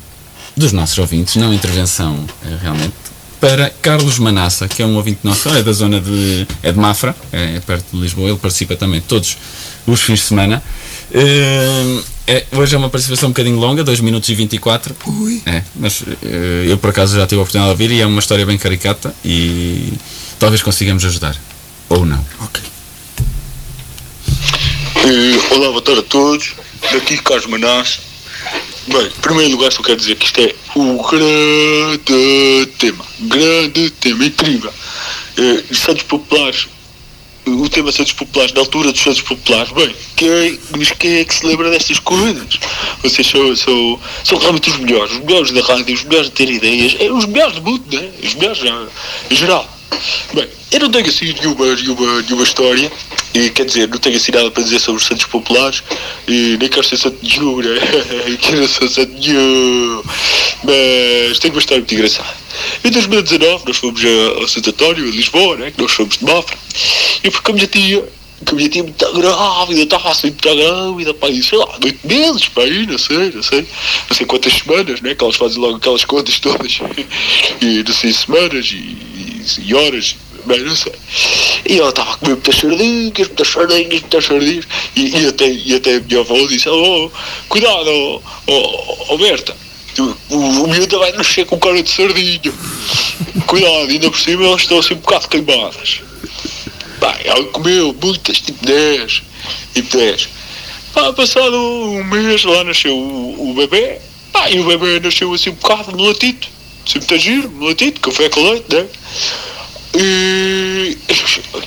dos nossos ouvintes, não intervenção eh, realmente, para Carlos Manassa, que é um ouvinte nosso, é da zona de, é de Mafra, é perto de Lisboa, ele participa também todos os fins de semana. Eh, é- hoje é uma participação um bocadinho longa, 2 minutos e 24. Ui. É, mas eh, eu por acaso já tive a oportunidade de ouvir e é uma história bem caricata e talvez consigamos ajudar. Ou não. Ok. Eh, olá, boa tarde a todos. Daqui Carlos Manás. Bem, em primeiro lugar só quero dizer que isto é o grande tema. Grande tema, incrível. Eh, os Santos Populares, o tema Santos Populares, na altura dos Santos Populares, bem, quem, mas quem é que se lembra destas coisas? Vocês são, são, são realmente os melhores, os melhores da rádio, os melhores de ter ideias, é, os melhores do mundo, né? Os melhores ah, em geral. Bem, eu não tenho assim nenhuma, nenhuma, nenhuma história, e, quer dizer, não tenho assim nada para dizer sobre os Santos Populares, e nem quero ser Santo nenhum, né? quero ser Santo nenhum, mas tenho uma história muito engraçada. Em 2019 nós fomos a, a Santo António, Lisboa, né? que nós somos de Mafra, e porque a minha tia, que minha tia muito grávida, estava assim muito grávida, pá, e sei lá, oito meses, pá, aí, não sei, não sei, não sei quantas semanas, né, que elas fazem logo aquelas contas todas, e não sei, semanas e, e, e horas, bem, não sei. E ela estava a comer muitas sardinhas, muitas sardinhas, muitas sardinhas, e, e, até, e até a minha avó disse, oh, cuidado, oh, oh, Berta, o, o, o miúdo vai nascer com cara de sardinha. Cuidado, ainda por cima elas estão assim um bocado queimadas. Bem, ela comeu muitas, tipo 10, tipo 10. Pá, passado um mês lá nasceu o, o bebê, pá, e o bebê nasceu assim um bocado melatito, assim muito giro, melatito, café com leite, né? E,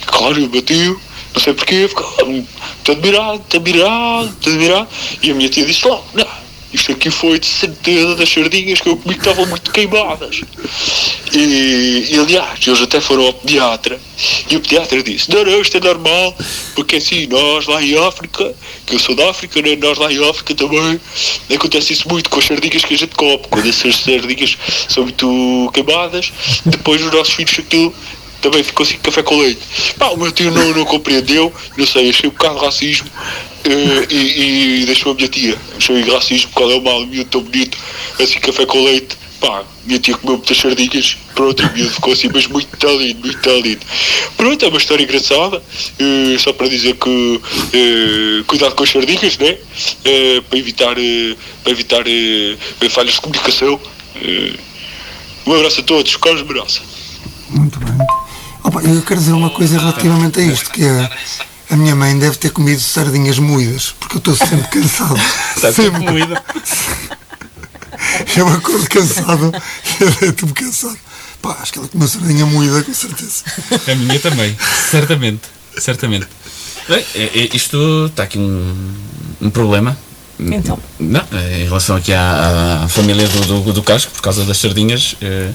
claro, eu bati, não sei porquê, ficava muito admirado, muito admirado, muito admirado, e a minha tia disse logo, não, isto aqui foi de certeza das sardinhas que eu comi que estavam muito queimadas. E, e aliás, eles até foram ao pediatra e o pediatra disse: Não, não, isto é normal, porque assim, nós lá em África, que eu sou da África, né, nós lá em África também, acontece isso muito com as sardinhas que a gente come. Quando essas sardinhas são muito queimadas, depois os nossos filhos aquilo também ficou assim café com leite. Pá, o meu tio não, não compreendeu, não sei, achei um bocado racismo eh, e, e deixou a minha tia. Achei racismo, qual é o mal, miúdo tão bonito, assim café com leite. Pá, minha tia comeu muitas sardinhas, pronto, o miúdo ficou assim, mas muito lindo, muito lindo. Pronto, é uma história engraçada, eh, só para dizer que eh, cuidado com as sardinhas, né? Para evitar, para evitar falhas de comunicação. Um abraço a todos, Carlos Meraça. Muito bem. Opa, eu quero dizer uma coisa relativamente a isto, que é a minha mãe deve ter comido sardinhas moídas, porque eu estou sempre cansado. Sempre. moído. Eu acordo cansado e é tudo cansado. Pá, acho que ela comeu sardinha moída, com certeza. A minha também, certamente. Certamente. Bem, é- é- isto está aqui um, um problema. Então. Não, em relação aqui à, à família do, do, do Casco, por causa das sardinhas, eh,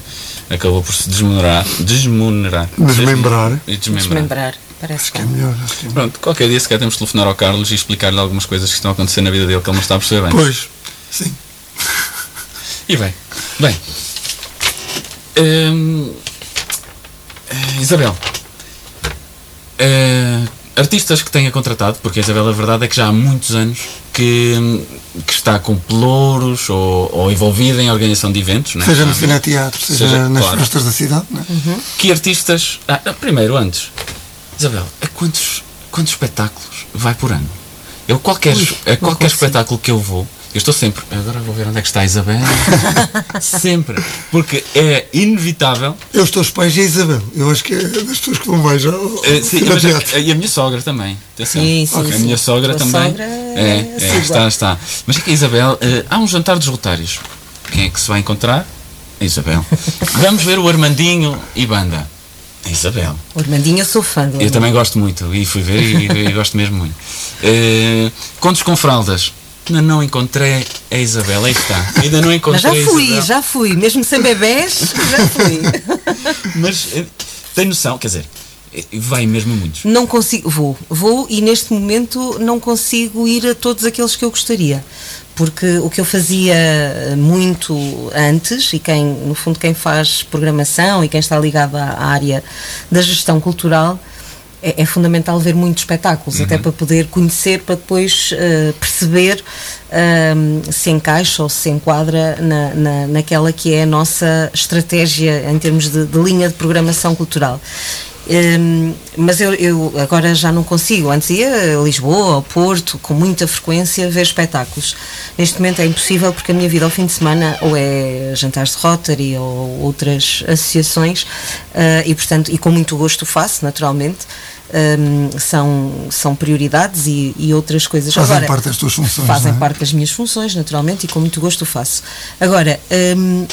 acabou por se desmonerar. Desmonerar. Desmembrar. E desmembrar. Desmembrar. Parece É melhor, acho que é melhor. Pronto, qualquer dia se calhar temos de telefonar ao Carlos e explicar-lhe algumas coisas que estão a acontecer na vida dele que ele não está a perceber bem. Pois, sim. E bem, bem. Hum, Isabel, eh, artistas que tenha contratado, porque a Isabel a verdade é que já há muitos anos que, que está com pelouros ou, ou envolvida em organização de eventos, não é? Seja no Já- cineteatro, seja, Seja, nas claro. festas da cidade, não é? Que artistas. Ah, primeiro, antes, Isabel, a quantos, quantos espetáculos vai por ano? Eu, qualquer, a qualquer consigo. espetáculo que eu vou, eu estou sempre. Agora vou ver onde é que está a Isabel. sempre. Porque é inevitável. Eu estou aos pais e a Isabel. Eu acho que é das pessoas que vão mais ao eh, sim, mas a- e a minha sogra também. Atenção. Sim, sim, Ok, A sim. minha sogra Tua também. sogra é, é é, assídua. está, está. Mas é que a Isabel. eh, há um jantar dos rotários. Quem é que se vai encontrar? A Isabel. Vamos ver o Armandinho e banda. A Isabel. O Armandinho, eu sou fã do Eu também gosto muito e fui ver e, e gosto mesmo muito. Eh, contos com fraldas. Ainda não encontrei a Isabel, aí está. Ainda não Mas encontrei já a fui, Isabel. já fui. Mesmo sem bebés, já fui. Mas eh, tem noção, quer dizer, eh, vai mesmo muitos. Não consigo, vou, vou e neste momento não consigo ir a todos aqueles que eu gostaria. Porque o que eu fazia muito antes, e quem, no fundo, quem faz programação e quem está ligado à área da gestão cultural, é, é fundamental ver muitos espetáculos, até para poder conhecer, para depois eh, perceber ahm, se encaixa ou se enquadra na, na, naquela que é a nossa estratégia em termos de, de linha de programação cultural. Hum, mas eu, eu agora já não consigo. Antes ia a Lisboa, ao Porto, com muita frequência, ver espetáculos. Neste momento é impossível porque a minha vida ao fim de semana ou é jantares de Rotary ou outras associações ah, e, portanto, e com muito gosto faço, naturalmente. Hum, são, são prioridades e, e outras coisas. Fazem Agora, parte das tuas funções, Fazem é? parte das minhas funções, naturalmente, e com muito gosto faço. Agora, hum,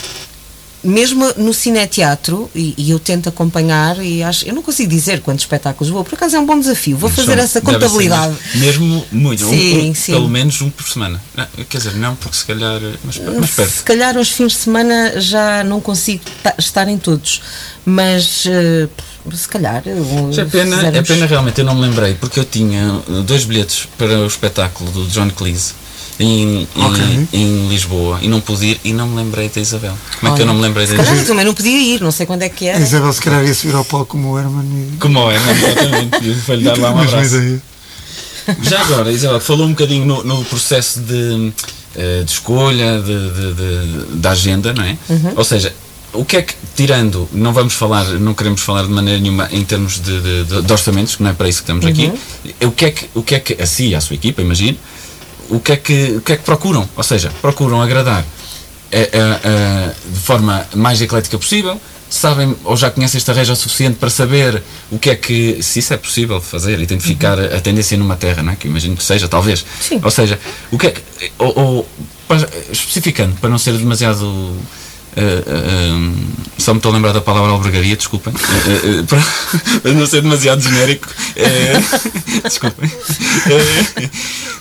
mesmo no cineteatro, e, e eu tento acompanhar, e acho, eu não consigo dizer quantos espetáculos vou, por acaso é um bom desafio, vou fazer essa contabilidade. Mesmo muito, Sim, um- sim. pelo menos um por semana. Não, quer dizer, não, porque se calhar. eh, Mas, mas Se perto. calhar aos fins de semana já não consigo ta- estar em todos, mas eh, se calhar. Mas É pena, é fizermos- pena realmente, eu não me lembrei, porque eu tinha dois bilhetes para o espetáculo do John Cleese em, em, Ok. em Lisboa e não pude ir e não me lembrei da Isabel. Como é que eu Olha, não me lembrei da calhar Isabel? também não podia ir, não sei quando é que A era. Isabel se calhar ia subir ao palco como o Herman e. Como é, não, exatamente. e Foi-lhe dar lá um abraço. Já agora, Isabel, falou um bocadinho no, no processo de, eh, de escolha de, de- de- da agenda, não é? Ou seja, o que é que, tirando, não vamos falar, não queremos falar de maneira nenhuma em termos de, de- de- de orçamentos, que não é para isso que estamos aqui, o que é que, o que, é que a si e a sua equipa, imagino, o que, é que, o que é que procuram? Ou seja, procuram agradar eh, eh, eh, de forma mais eclética possível, sabem ou já conhecem esta região o suficiente para saber o que é que, se isso é possível fazer, identificar a tendência numa terra, não é? que imagino que seja, talvez. Sim. Ou seja, o que é que, ou, ou, especificando, para não ser demasiado. Eh, eh, um, só me estou a lembrar da palavra albergaria, desculpem. Eh, eh, para, para não ser demasiado genérico. eh, desculpem. Eh,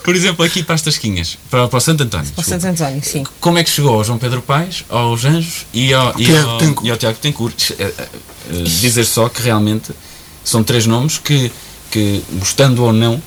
por exemplo, aqui para as Tasquinhas, para, para o Santo António. Ao desculpem. Santo António, sim. Como é que chegou ao João Pedro Paes, aos Anjos e ao, e Tiago ao, e ao Tiago? Eh, eh, eh, Dizer só que realmente são três nomes que, que gostando ou não,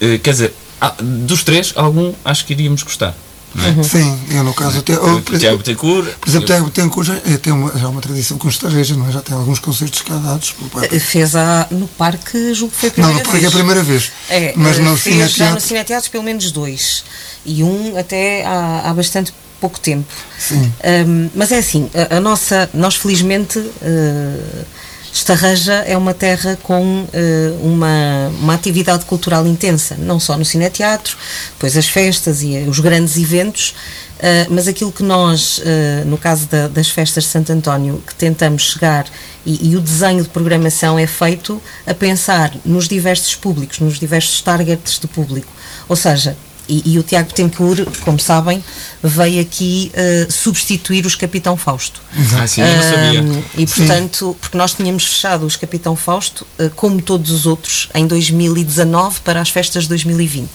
eh, quer dizer, ah, dos três, algum acho que iríamos gostar. Não é? Sim, eu no caso até. O por Tiago exemplo, Betancourt. por exemplo, Tiago Betancourt já, é, tem uma, já uma tradição com estareja, não é? Já tem alguns concertos pelo pai. Eh, Fez a, no parque, julgo que foi a Não, primeira no parque é vez. a primeira vez. É, Mas eh, no fez já no cineteatro. Pelo menos dois. E um até há, há bastante pouco tempo. Sim. Ahm, mas é assim, a, a nossa, nós felizmente, uh, Estarreja é uma terra com eh, uma, uma atividade cultural intensa, não só no cineteatro, depois as festas e os grandes eventos, Uh, mas aquilo que nós, uh, no caso da, das festas de Santo António, que tentamos chegar e, e, o desenho de programação é feito a pensar nos diversos públicos, nos diversos targets de público. Ou seja, e, e, o Tiago Tencourt, como sabem, veio aqui uh, substituir os Capitão Fausto. Ah, sim, eu não sabia. e portanto, sim. porque nós tínhamos fechado os Capitão Fausto, uh, como todos os outros, em 2019 para as festas de 2020.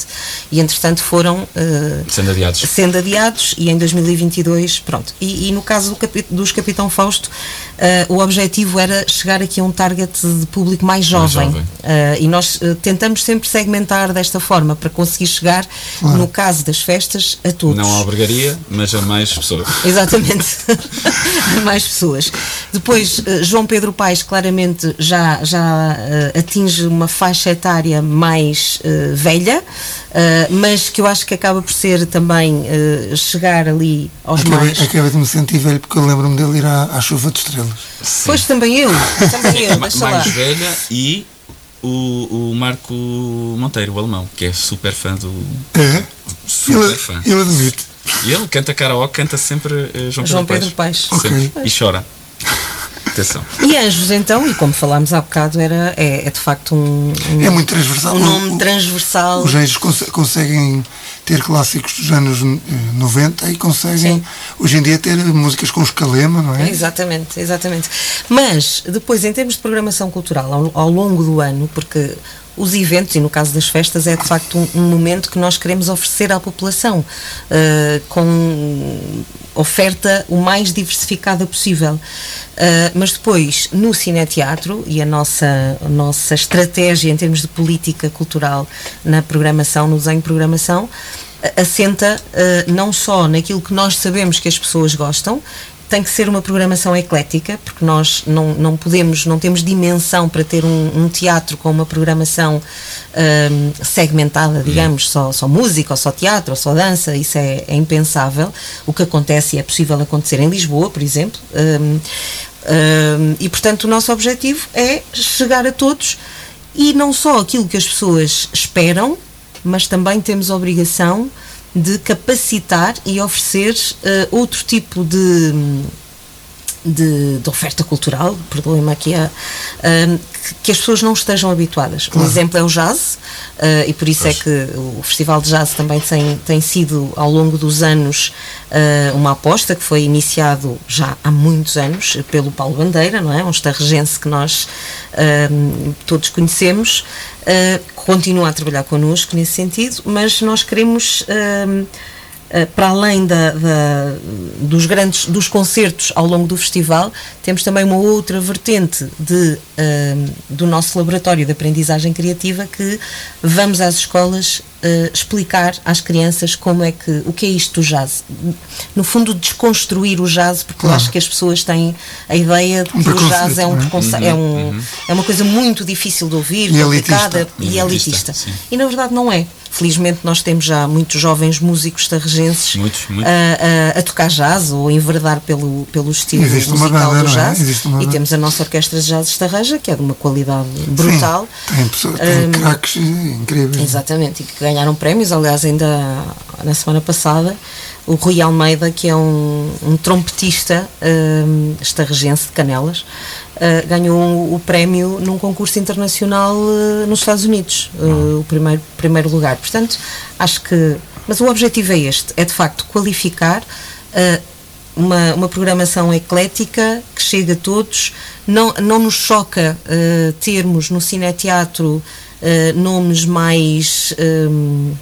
E entretanto foram uh, sendo, adiados. sendo adiados e em 2022, pronto. E, e no caso do dos Capitão Fausto, o objetivo era chegar aqui a um target de público mais jovem. Mais jovem. e nós tentamos sempre segmentar desta forma para conseguir chegar Claro. No caso das festas, a todos. Não albergaria, mas a mais pessoas. Exatamente. a mais pessoas. Depois, João Pedro Paes claramente já, já uh, atinge uma faixa etária mais uh, velha, uh, mas que eu acho que acaba por ser também chegar ali aos acaba, mais. Acaba de me sentir velho porque eu lembro-me dele ir à, à chuva de estrelas. Sim. Pois também eu. Também eu mais lá. velha e o, o Marco Monteiro, o alemão, que é super fã do. É? Super ele, fã. Ele admite. E ele canta karaoke, canta sempre uh, João, João Pedro Paes. Okay. E chora. Atenção. E Anjos, então, e como falámos há bocado, era, é, é de facto um, um, É muito transversal. Um nome transversal. Os Anjos cons conseguem ter clássicos dos anos 90 eh, e conseguem Sim. hoje em dia ter músicas com escalema, não é? Exatamente, exatamente. Mas depois, em termos de programação cultural, ao, ao longo do ano, porque os eventos, e no caso das festas, é de facto um, um momento que nós queremos oferecer à população, uh, com oferta o mais diversificada possível. Uh, mas depois, no cineteatro, e a nossa, a nossa estratégia em termos de política cultural na programação, no desenho de programação, assenta uh, não só naquilo que nós sabemos que as pessoas gostam, tem que ser uma programação eclética, porque nós não, não podemos, não temos dimensão para ter um, um teatro com uma programação um, segmentada, digamos, só, só música, ou só teatro, ou só dança, isso é, é impensável. O que acontece e é possível acontecer em Lisboa, por exemplo. Um, e, portanto, o nosso objetivo é chegar a todos e não só aquilo que as pessoas esperam, mas também temos a obrigação de capacitar e oferecer uh, outro tipo de, de, de, oferta cultural, perdoem-me aqui, a, uh, que, que, as pessoas não estejam habituadas. Um exemplo é o jazz, uh, e por isso é pois. é que o Festival de Jazz também tem, tem sido, ao longo dos anos, uma aposta que foi iniciado já há muitos anos pelo Paulo Bandeira, não é? Um estarregense que nós todos conhecemos, uh, continua a trabalhar connosco nesse sentido, mas nós queremos. Uh, para além da, da, dos grandes dos concertos ao longo do festival, temos também uma outra vertente de, uh, do nosso laboratório de aprendizagem criativa que vamos às escolas uh, explicar às crianças como é que o que é isto do jazz. No fundo, desconstruir o jazz, porque claro. eu acho que as pessoas têm a ideia de que um o jazz é, um é? Uhum, é, um, uhum. é uma coisa muito difícil de ouvir, e complicada elitista. e elitista. E na verdade não é. Felizmente nós temos já muitos jovens músicos tarregenses muitos, muitos. A, a, a, tocar jazz ou a enverdar pelo, pelo estilo Existe musical do é? jazz. É? E temos a nossa orquestra de jazz Estarreja, que é de uma qualidade brutal. Sim, tem, pessoas, tem um, craques incríveis. Exatamente, e que ganharam prémios, aliás, ainda na semana passada, o Rui Almeida, que é um, um trompetista um, estarregense de Canelas, uh, ganhou o prémio num concurso internacional uh, nos Estados Unidos, uh, o primeiro, primeiro lugar. Portanto, acho que. Mas o objetivo é este: é de facto qualificar uma, uma programação eclética que chega a todos. Não, não nos choca termos no cineteatro nomes mais. Um,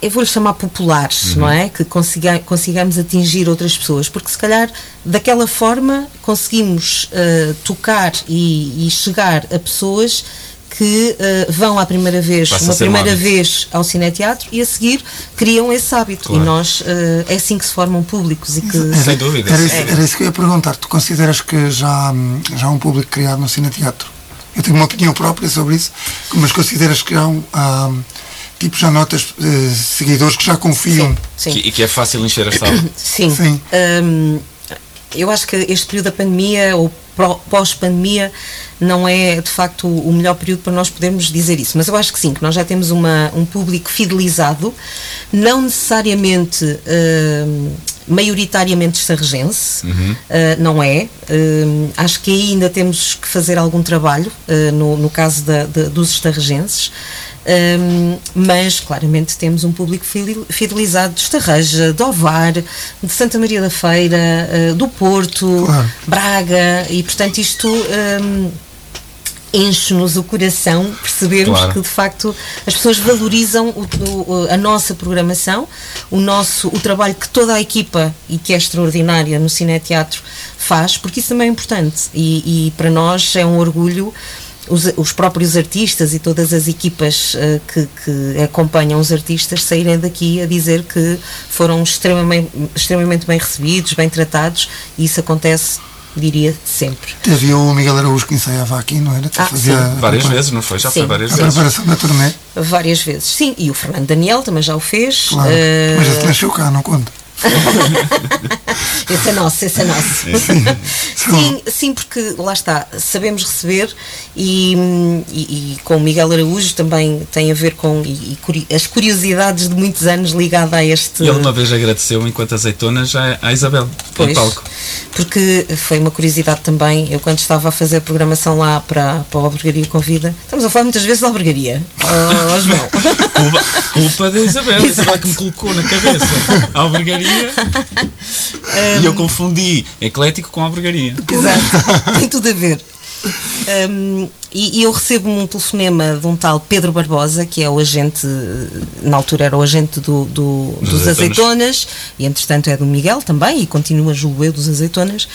eu vou-lhe chamar populares, uhum. não é? Que consiga, consigamos atingir outras pessoas, porque se calhar daquela forma conseguimos uh, tocar e, e, chegar a pessoas que uh, vão à primeira vez, Passa uma primeira um vez ao cineteatro e a seguir criam esse hábito. Claro. E nós uh, é assim que se formam públicos e que. Sem dúvida. Era isso, era isso que eu ia perguntar. Tu consideras que já, já há um público criado no cineteatro? Eu tenho uma opinião própria sobre isso, mas consideras que há um. Há, tipo já notas uh, seguidores que já confiam. Sim, sim. E que é fácil encher a sala. sim. sim. Um, eu acho que este período da pandemia, ou pós-pandemia não é de facto o melhor período para nós podermos dizer isso. Mas eu acho que sim, que nós já temos uma, um público fidelizado, não necessariamente hum, maioritariamente sarregense, uh, não é. Hum, acho que aí ainda temos que fazer algum trabalho uh, no, no caso da- da- dos estarregenses. Hum, mas claramente temos um público fidel- fidelizado de Estarreja, de Ovar, de Santa Maria da Feira, uh, do Porto, Claro. Braga, e portanto isto hum, enche-nos o coração percebermos Claro. que de facto as pessoas valorizam o- o- a nossa programação, o nosso o trabalho que toda a equipa e que é extraordinária no Cineteatro faz, porque isso também é importante e, e para nós é um orgulho os, os próprios artistas e todas as equipas eh, que, que acompanham os artistas saírem daqui a dizer que foram extremamente, extremamente bem recebidos, bem tratados e isso acontece, diria, sempre. Teve o Miguel Araújo que ensaiava aqui, não era? Que Ah, fazia sim. Várias a, vezes, não foi? Já Sim. foi várias a vezes. preparação da turnê. Várias vezes, sim. E o Fernando Daniel também já o fez. Claro. Eh, Mas esse nasceu cá, não conta. esse é nosso, esse é nosso. Sim, sim, porque lá está, sabemos receber e, e- e com o Miguel Araújo também tem a ver com e- as curiosidades de muitos anos ligada a este. Ele uma vez agradeceu enquanto azeitonas à, à Isabel, Pois, palco. porque foi uma curiosidade também, eu quando estava a fazer a programação lá para, para o Albergaria Convida, estamos a falar muitas vezes da Albergaria, oh, João. Culpa, culpa da Isabel, a Isabel que me colocou na cabeça a albergaria e eu confundi eclético com albergaria. Exato, tem tudo a ver. Um, e, e eu recebo um telefonema de um tal Pedro Barbosa, que é o agente, na altura era o agente do, do- Dos dos Azeitonas. azeitonas, e entretanto é do Miguel também, e continua, julgo eu, dos azeitonas.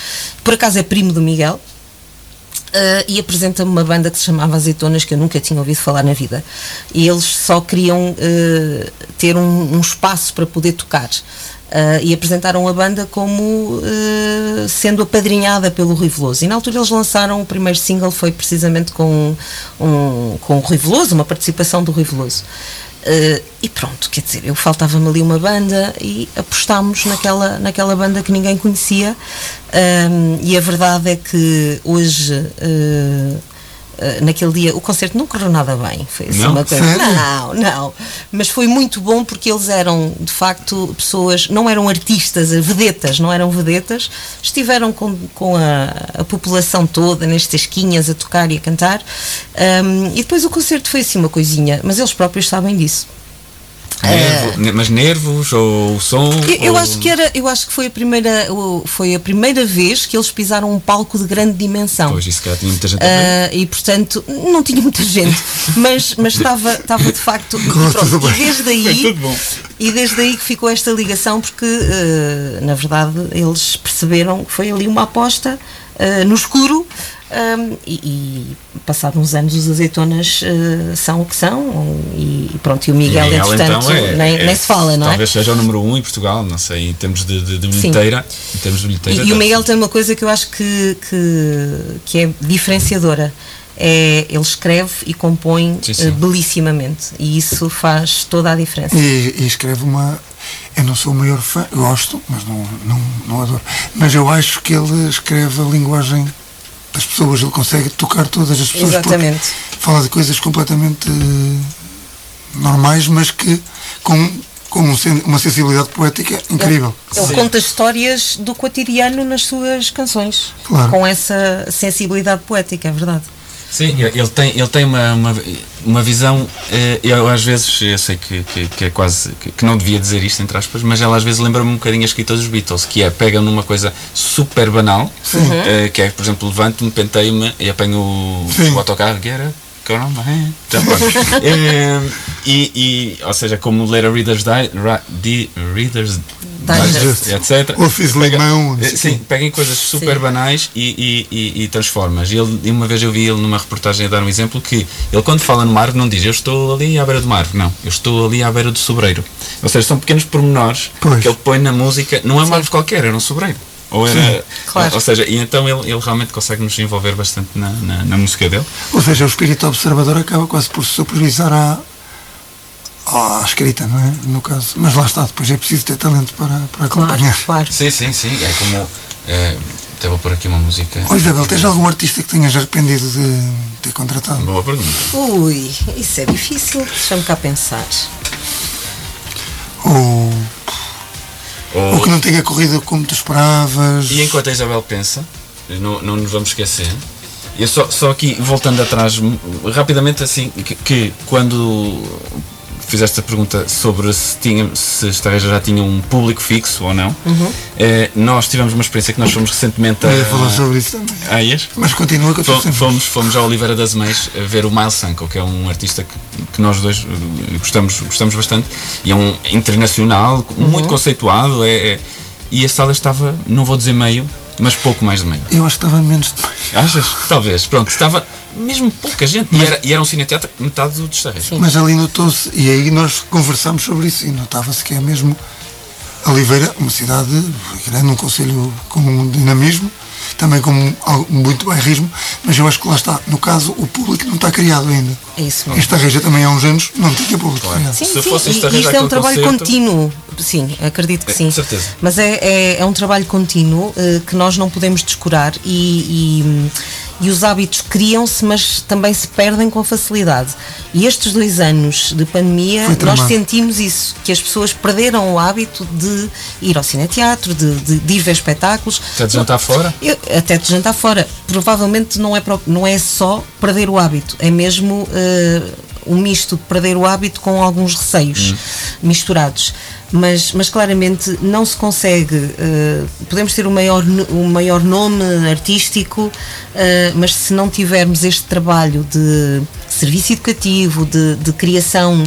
Por acaso é primo do Miguel. Uh, e apresenta-me uma banda que se chamava Azeitonas que eu nunca tinha ouvido falar na vida. E eles só queriam uh, ter um, um espaço para poder tocar. Uh, e apresentaram a banda como sendo apadrinhada pelo Rui Veloso. E na altura eles lançaram o primeiro single foi precisamente com, um, com o Rui Veloso, uma participação do Rui Veloso Uh, e pronto, quer dizer, eu faltava-me ali uma banda e apostámos naquela, naquela banda que ninguém conhecia. E a verdade é que hoje, uh, uh, naquele dia, o concerto não correu nada bem. Foi assim Não? uma coisa. Sério? Não, não. Mas foi muito bom porque eles eram, de facto, pessoas, não eram artistas, vedetas, não eram vedetas, estiveram com, com a, a população toda nas tasquinhas a tocar e a cantar. Um, e depois o concerto foi assim uma coisinha, mas eles próprios sabem disso. Nervo- ne- mas nervos ou o som? Eu, eu ou- acho que era, eu acho que foi a primeira, foi a primeira vez que eles pisaram um palco de grande dimensão. Pois, isso que tinha muita gente. Ah, e portanto não tinha muita gente, mas, mas estava, estava de facto. E, pronto, e desde aí e desde aí que ficou esta ligação porque ah, na verdade eles perceberam que foi ali uma aposta ah, no escuro. Ah, e, e passados uns anos os azeitonas ah, são o que são e, e pronto, e o Miguel, Miguel, entretanto então, é- nem, é- nem se fala, não é? Talvez seja o número um em Portugal, não sei, em termos de, de, de Sim. bilheteira. Em termos de bilheteira. E, e o Miguel tem uma coisa que eu acho que, que, que é diferenciadora. É, ele escreve e compõe Sim, sim. eh, belissimamente. E isso faz toda a diferença. E, e escreve uma. Eu não sou o maior fã, gosto, mas não, não, não adoro. Mas eu acho que ele escreve a linguagem das pessoas, ele consegue tocar todas as pessoas. Exatamente. Fala de coisas completamente eh, normais, mas que com, com um uma sensibilidade poética incrível. Ele Sim. conta histórias do cotidiano nas suas canções. Claro. Com essa sensibilidade poética, é verdade. Sim, ele tem, ele tem uma, uma, uma visão. eh, Eu às vezes, eu sei que, que, que é quase. Que, que não devia dizer isto, entre aspas, mas ela às vezes lembra-me um bocadinho a escrita dos Beatles, que é pega numa coisa super banal, eh, que é, por exemplo, levanto-me, penteio-me e apanho o, o autocarro, Já pronto. Eh, e, e, ou seja, como ler a Reader's, Di, di, Reader's Digest. etc. Ou fiz limão, Eh, Sim, peguem coisas super Sim. banais e, e, e, e transformas. E ele, uma vez eu vi ele numa reportagem a dar um exemplo que ele quando fala no mar não diz eu estou ali à beira do mar, não, eu estou ali à beira do sobreiro. Ou seja, são pequenos pormenores Pois. que ele põe na música, não é uma árvore qualquer, era um sobreiro. Ou era, Claro. ou seja, e então ele, ele realmente consegue nos envolver bastante na, na, na música dele. Ou seja, o espírito observador acaba quase por supervisar a, a escrita, não é? No caso. Mas lá está, depois é preciso ter talento para, para Claro, acompanhar. claro. Sim, sim, sim. É como. eh, Até vou pôr aqui uma música. Oh, Isabel, tens algum artista que tenhas arrependido de ter contratado? Boa pergunta. Ui, isso é difícil. Deixa-me cá pensar. Ou, Ou- ou que não tenha corrido como tu esperavas? E enquanto a Isabel pensa, não, não nos vamos esquecer, eu só, só aqui, voltando atrás, rapidamente assim, que, que quando fizeste a pergunta sobre se, tinha, se esta reja já tinha um público fixo ou não, eh, nós tivemos uma experiência que nós fomos recentemente a... Eu ia falar sobre isso também. Ah, ias? Mas continua que eu Fom-. Fomos, fomos a Oliveira das Meias a ver o Miles Sanko, que é um artista que, que nós dois eh, gostamos, gostamos bastante e é um internacional, muito conceituado. É, é- e a sala estava, não vou dizer meio, mas pouco mais de meio. Eu acho que estava menos de mais. Achas? Talvez. Pronto, estava mesmo pouca gente. E era, e era um cineteatro metade do Destarrejo. Mas ali notou-se, e aí nós conversámos sobre isso, e notava-se que é mesmo Oliveira, uma cidade grande, um conselho com um dinamismo, também com um- muito bairrismo, mas eu acho que lá está, no caso, o público não está criado ainda. É isso mesmo. Esta reja também há uns anos não tinha público criado. Sim, Se sim, fosse e- esta e isto é um trabalho concerto- contínuo. Sim, acredito que É, sim. certeza. Mas é, é, é um trabalho contínuo eh, que nós não podemos descurar e, e, e os hábitos criam-se, mas também se perdem com facilidade. E estes dois anos de pandemia, nós sentimos isso, que as pessoas perderam o hábito de ir ao cineteatro, de, de, de ir ver espetáculos. Até de jantar fora? Eu- até de jantar fora. Provavelmente não é, não é só perder o hábito, é mesmo eh, um misto de perder o hábito com alguns receios misturados. Mas, mas claramente não se consegue. eh, podemos ter o maior, o maior nome artístico, eh, mas se não tivermos este trabalho de serviço educativo, de, de criação,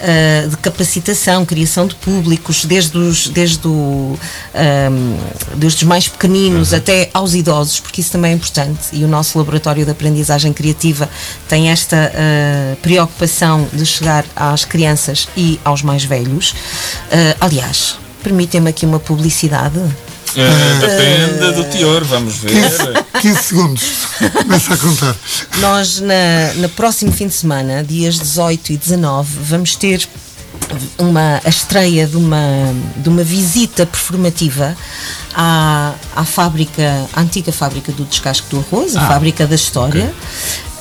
eh, de capacitação, criação de públicos, desde os, desde o, ahm, desde os mais pequeninos até aos idosos, porque isso também é importante. E o nosso laboratório de aprendizagem criativa tem esta ah, preocupação de chegar às crianças e aos mais velhos. Ah, aliás, permitem-me aqui uma publicidade. Eh, depende do teor, vamos ver. 15 segundos, começa a contar. Nós, na, no próximo fim de semana, dias 18 e 19, vamos ter uma, a estreia de uma, de uma visita performativa à, à fábrica, à antiga fábrica do descasco do arroz, a fábrica da história.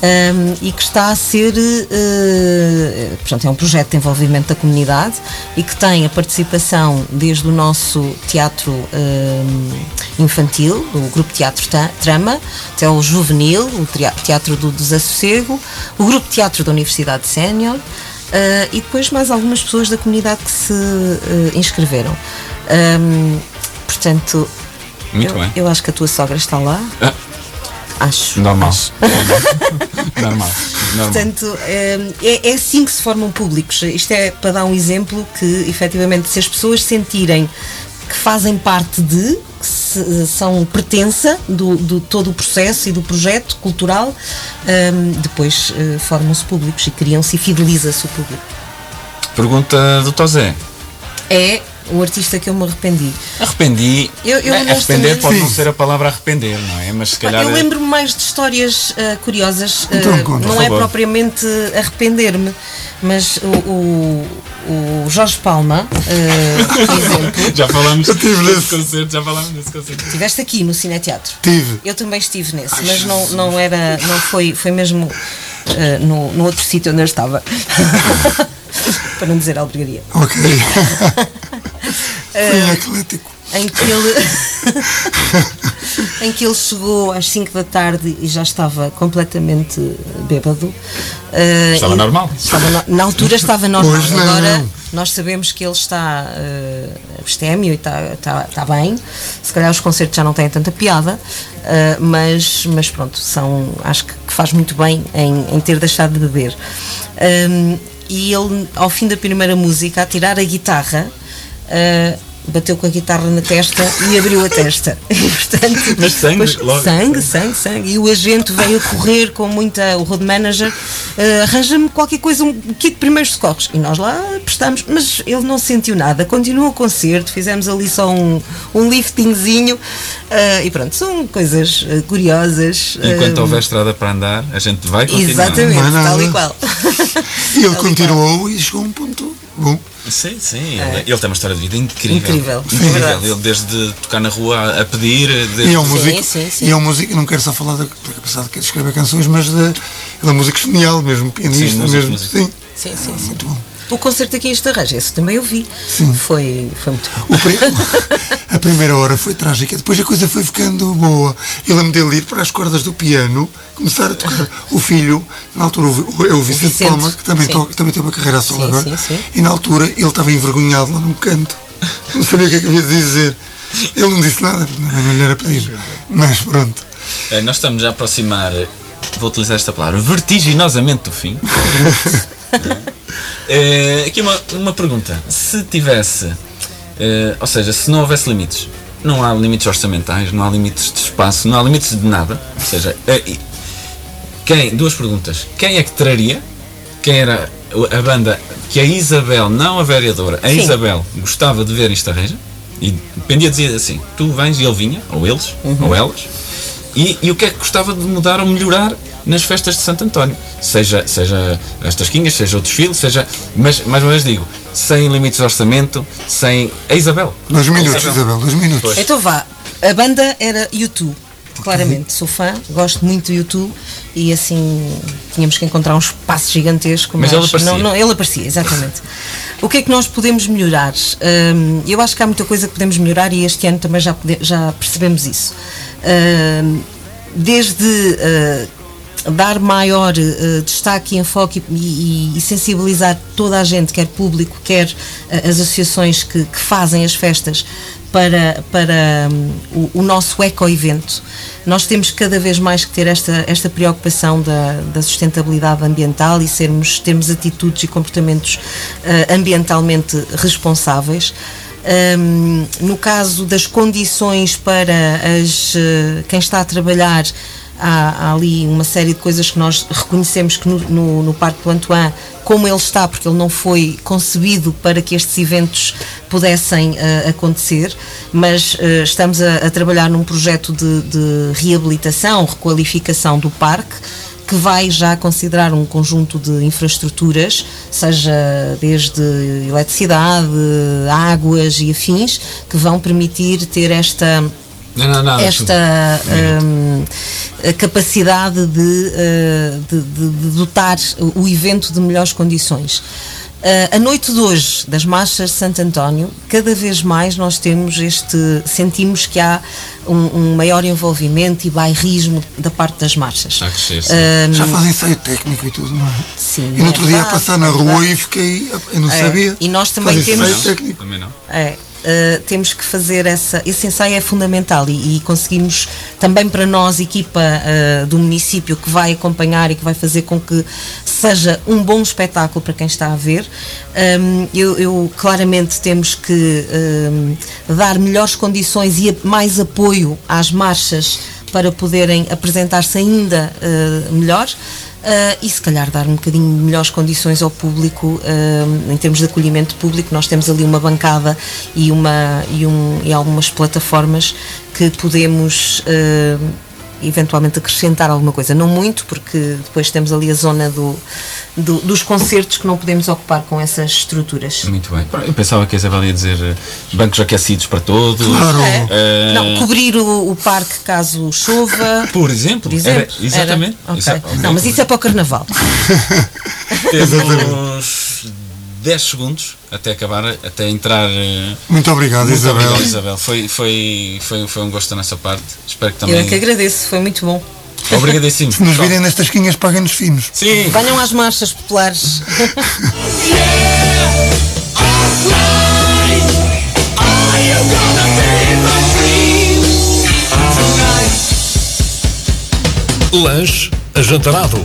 Um, e que está a ser, eh, portanto, é um projeto de envolvimento da comunidade e que tem a participação desde o nosso teatro um, infantil, o grupo Teatro Trama, até o juvenil, o Teatro do Desassossego, o grupo Teatro da Universidade Sénior eh, e depois mais algumas pessoas da comunidade que se eh, inscreveram. Um, portanto, Muito eu, bem. eu acho que a tua sogra está lá. Ah. Acho. Normal. acho. Normal. Normal. Portanto, é, é- é assim que se formam públicos. Isto é para dar um exemplo que, efetivamente, se as pessoas sentirem que fazem parte de, que se- são pertença do, do todo o processo e do projeto cultural, hum, depois eh, formam-se públicos e criam-se e fideliza-se o público. Pergunta do Tozé. É o artista que eu me arrependi. Arrependi. Eu- eu É, arrepender pode não ser a palavra arrepender, não é? Mas se calhar. Eu lembro-me mais de histórias ah, curiosas. ah, Então, conta, não é favor. propriamente arrepender-me, mas o, o, o Jorge Palma, ah, por exemplo, Já falamos Eu tive desse nesse. concerto, já falamos desse concerto. estiveste aqui no Cineteatro. Tive. Eu também estive nesse, mas não, não era, não foi, foi mesmo ah, no, no outro sítio onde eu estava. Para não dizer albergaria. Ok. Foi eclético. em que ele em que ele chegou às 5 da tarde e já estava completamente bêbado. Eh, Estava e- normal. estava no- na altura estava normal. Não. Agora nós sabemos que ele está uh, abstémio e está, está, está bem. Se calhar os concertos já não têm tanta piada, eh, mas, mas pronto, são, acho que, que faz muito bem em, em ter deixado de beber. Um, e ele, ao fim da primeira música, a tirar a guitarra, uh, bateu com a guitarra na testa e abriu a testa. E, portanto, Mas sangue, depois- logo. sangue, sangue, sangue. E o agente veio a correr com muita. O road manager uh, arranja-me qualquer coisa, um kit de primeiros socorros. E nós lá prestamos, mas ele não sentiu nada. Continuou o concerto, fizemos ali só um, um liftingzinho. uh, e pronto, são coisas uh, curiosas. Enquanto uh, houver estrada para andar, a gente vai continuar. Exatamente, tal e qual. E ele Tal e continuou e chegou a um ponto bom. Sim, sim. Ele, ele tem uma história de vida incrível. Incrível, Incrível. verdade. Ele desde tocar na rua a pedir. Desde... E é um músico, sim, sim. E é um músico, não quero só falar da, da capacidade que ele escrever canções, mas de, ele é um músico genial, mesmo pianista, Sim, músico, mesmo. músico. Sim, Sim, sim, sim. muito bom. O concerto aqui em Estarreja, esse também eu vi. Sim. Foi, foi muito bom. Pri- a primeira hora foi trágica, depois a coisa foi ficando boa. Eu lembro dele ir para as cordas do piano, começar a tocar. O filho, na altura, o, é o Vicente, Vicente, Palma, que também, toca, também tem uma carreira a solo Sim, agora, sim, sim. e na altura ele estava envergonhado lá num canto. Não sabia o que é que havia de dizer. Ele não disse nada, não lhe era pedir. Mas pronto. Eh, Nós estamos a aproximar, vou utilizar esta palavra, vertiginosamente do fim. Eh, aqui uma, uma pergunta. Se tivesse, eh, ou seja, se não houvesse limites, não há limites orçamentais, não há limites de espaço, não há limites de nada. Ou seja, e- quem, duas perguntas. Quem é que traria? Quem era a banda que a Isabel, não a vereadora, a Sim. Isabel gostava de ver isto arranja? E dependia de dizer assim: tu vens e ele vinha, ou eles, ou elas. E, e o que é que gostava de mudar ou melhorar nas festas de Santo António? Seja, seja as tasquinhas, seja o desfile, seja. Mas mais uma vez digo: sem limites de orçamento, sem. A Isabel. Dois minutos, Isabel. Isabel, dois minutos. Pois. Então vá, a banda era YouTube. Claramente, sou fã, gosto muito do YouTube e assim tínhamos que encontrar um espaço gigantesco. Mas ele aparecia. Não, não, ele aparecia, exatamente. o que é que nós podemos melhorar? Hum, eu acho que há muita coisa que podemos melhorar e este ano também já, já percebemos isso. Hum, desde uh, dar maior uh, destaque e enfoque e, e- sensibilizar toda a gente, quer público, quer uh, as associações que, que fazem as festas, para, para hum, o, o nosso eco-evento. Nós temos cada vez mais que ter esta, esta preocupação da, da sustentabilidade ambiental e sermos, termos atitudes e comportamentos uh, ambientalmente responsáveis. Hum, no caso das condições para as, quem está a trabalhar, há, há ali uma série de coisas que nós reconhecemos que no, no, no Parque do Antoine, como ele está, porque ele não foi concebido para que estes eventos pudessem eh, acontecer, mas eh, estamos a, a trabalhar num projeto de, de reabilitação, requalificação do parque que vai já considerar um conjunto de infraestruturas, seja desde eletricidade, águas e afins, que vão permitir ter esta Não, não, não. esta hum, a capacidade de, uh, de- de- de dotar o evento de melhores condições. Uh, a noite de hoje das marchas de Santo António, cada vez mais nós temos este, sentimos que há um, um maior envolvimento e bairrismo da parte das marchas. Está a crescer, sim. Hum, Já fazem ensaio técnico e tudo, não é? Sim, E no outro é dia a passar na é rua verdade. e fiquei. Eu não É, sabia. e nós também Fazem temos-. Também não. É, uh, temos que fazer essa. Esse ensaio é fundamental e, e conseguimos também para nós, equipa uh, do município que vai acompanhar e que vai fazer com que seja um bom espetáculo para quem está a ver. Um, eu, eu, claramente temos que um, dar melhores condições e mais apoio às marchas para poderem apresentar-se ainda uh, melhor. Uh, e se calhar dar um bocadinho melhores condições ao público uh, em termos de acolhimento público nós temos ali uma bancada e, uma, e, um, e algumas plataformas que podemos uh, eventualmente acrescentar alguma coisa, não muito porque depois temos ali a zona do, do- dos concertos que não podemos ocupar com essas estruturas Muito bem. Eu pensava que a Isabel ia dizer eh, bancos aquecidos para todos. Claro. É. Eh, não, cobrir o, o parque caso chova Por exemplo, por exemplo era- exatamente. Era? Ok. Exa- ok. não, mas isso é para o carnaval Temos 10 segundos até acabar, até entrar. eh, Muito obrigado, Muito Isabel. obrigado, Isabel. Foi, foi, foi, foi um gosto da nossa parte. Espero que também. eu é que agradeço, foi muito bom Obrigadíssimo. Se nos virem nas tasquinhas, paguem-nos finos. Sim. Venham às marchas populares. Lanche Ajantarado.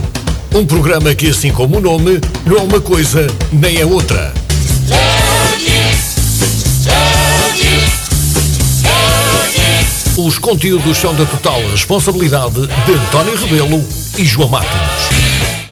Um programa que, assim como o nome, não é uma coisa nem é outra. Os conteúdos são da total responsabilidade de António Rebelo e João Matos.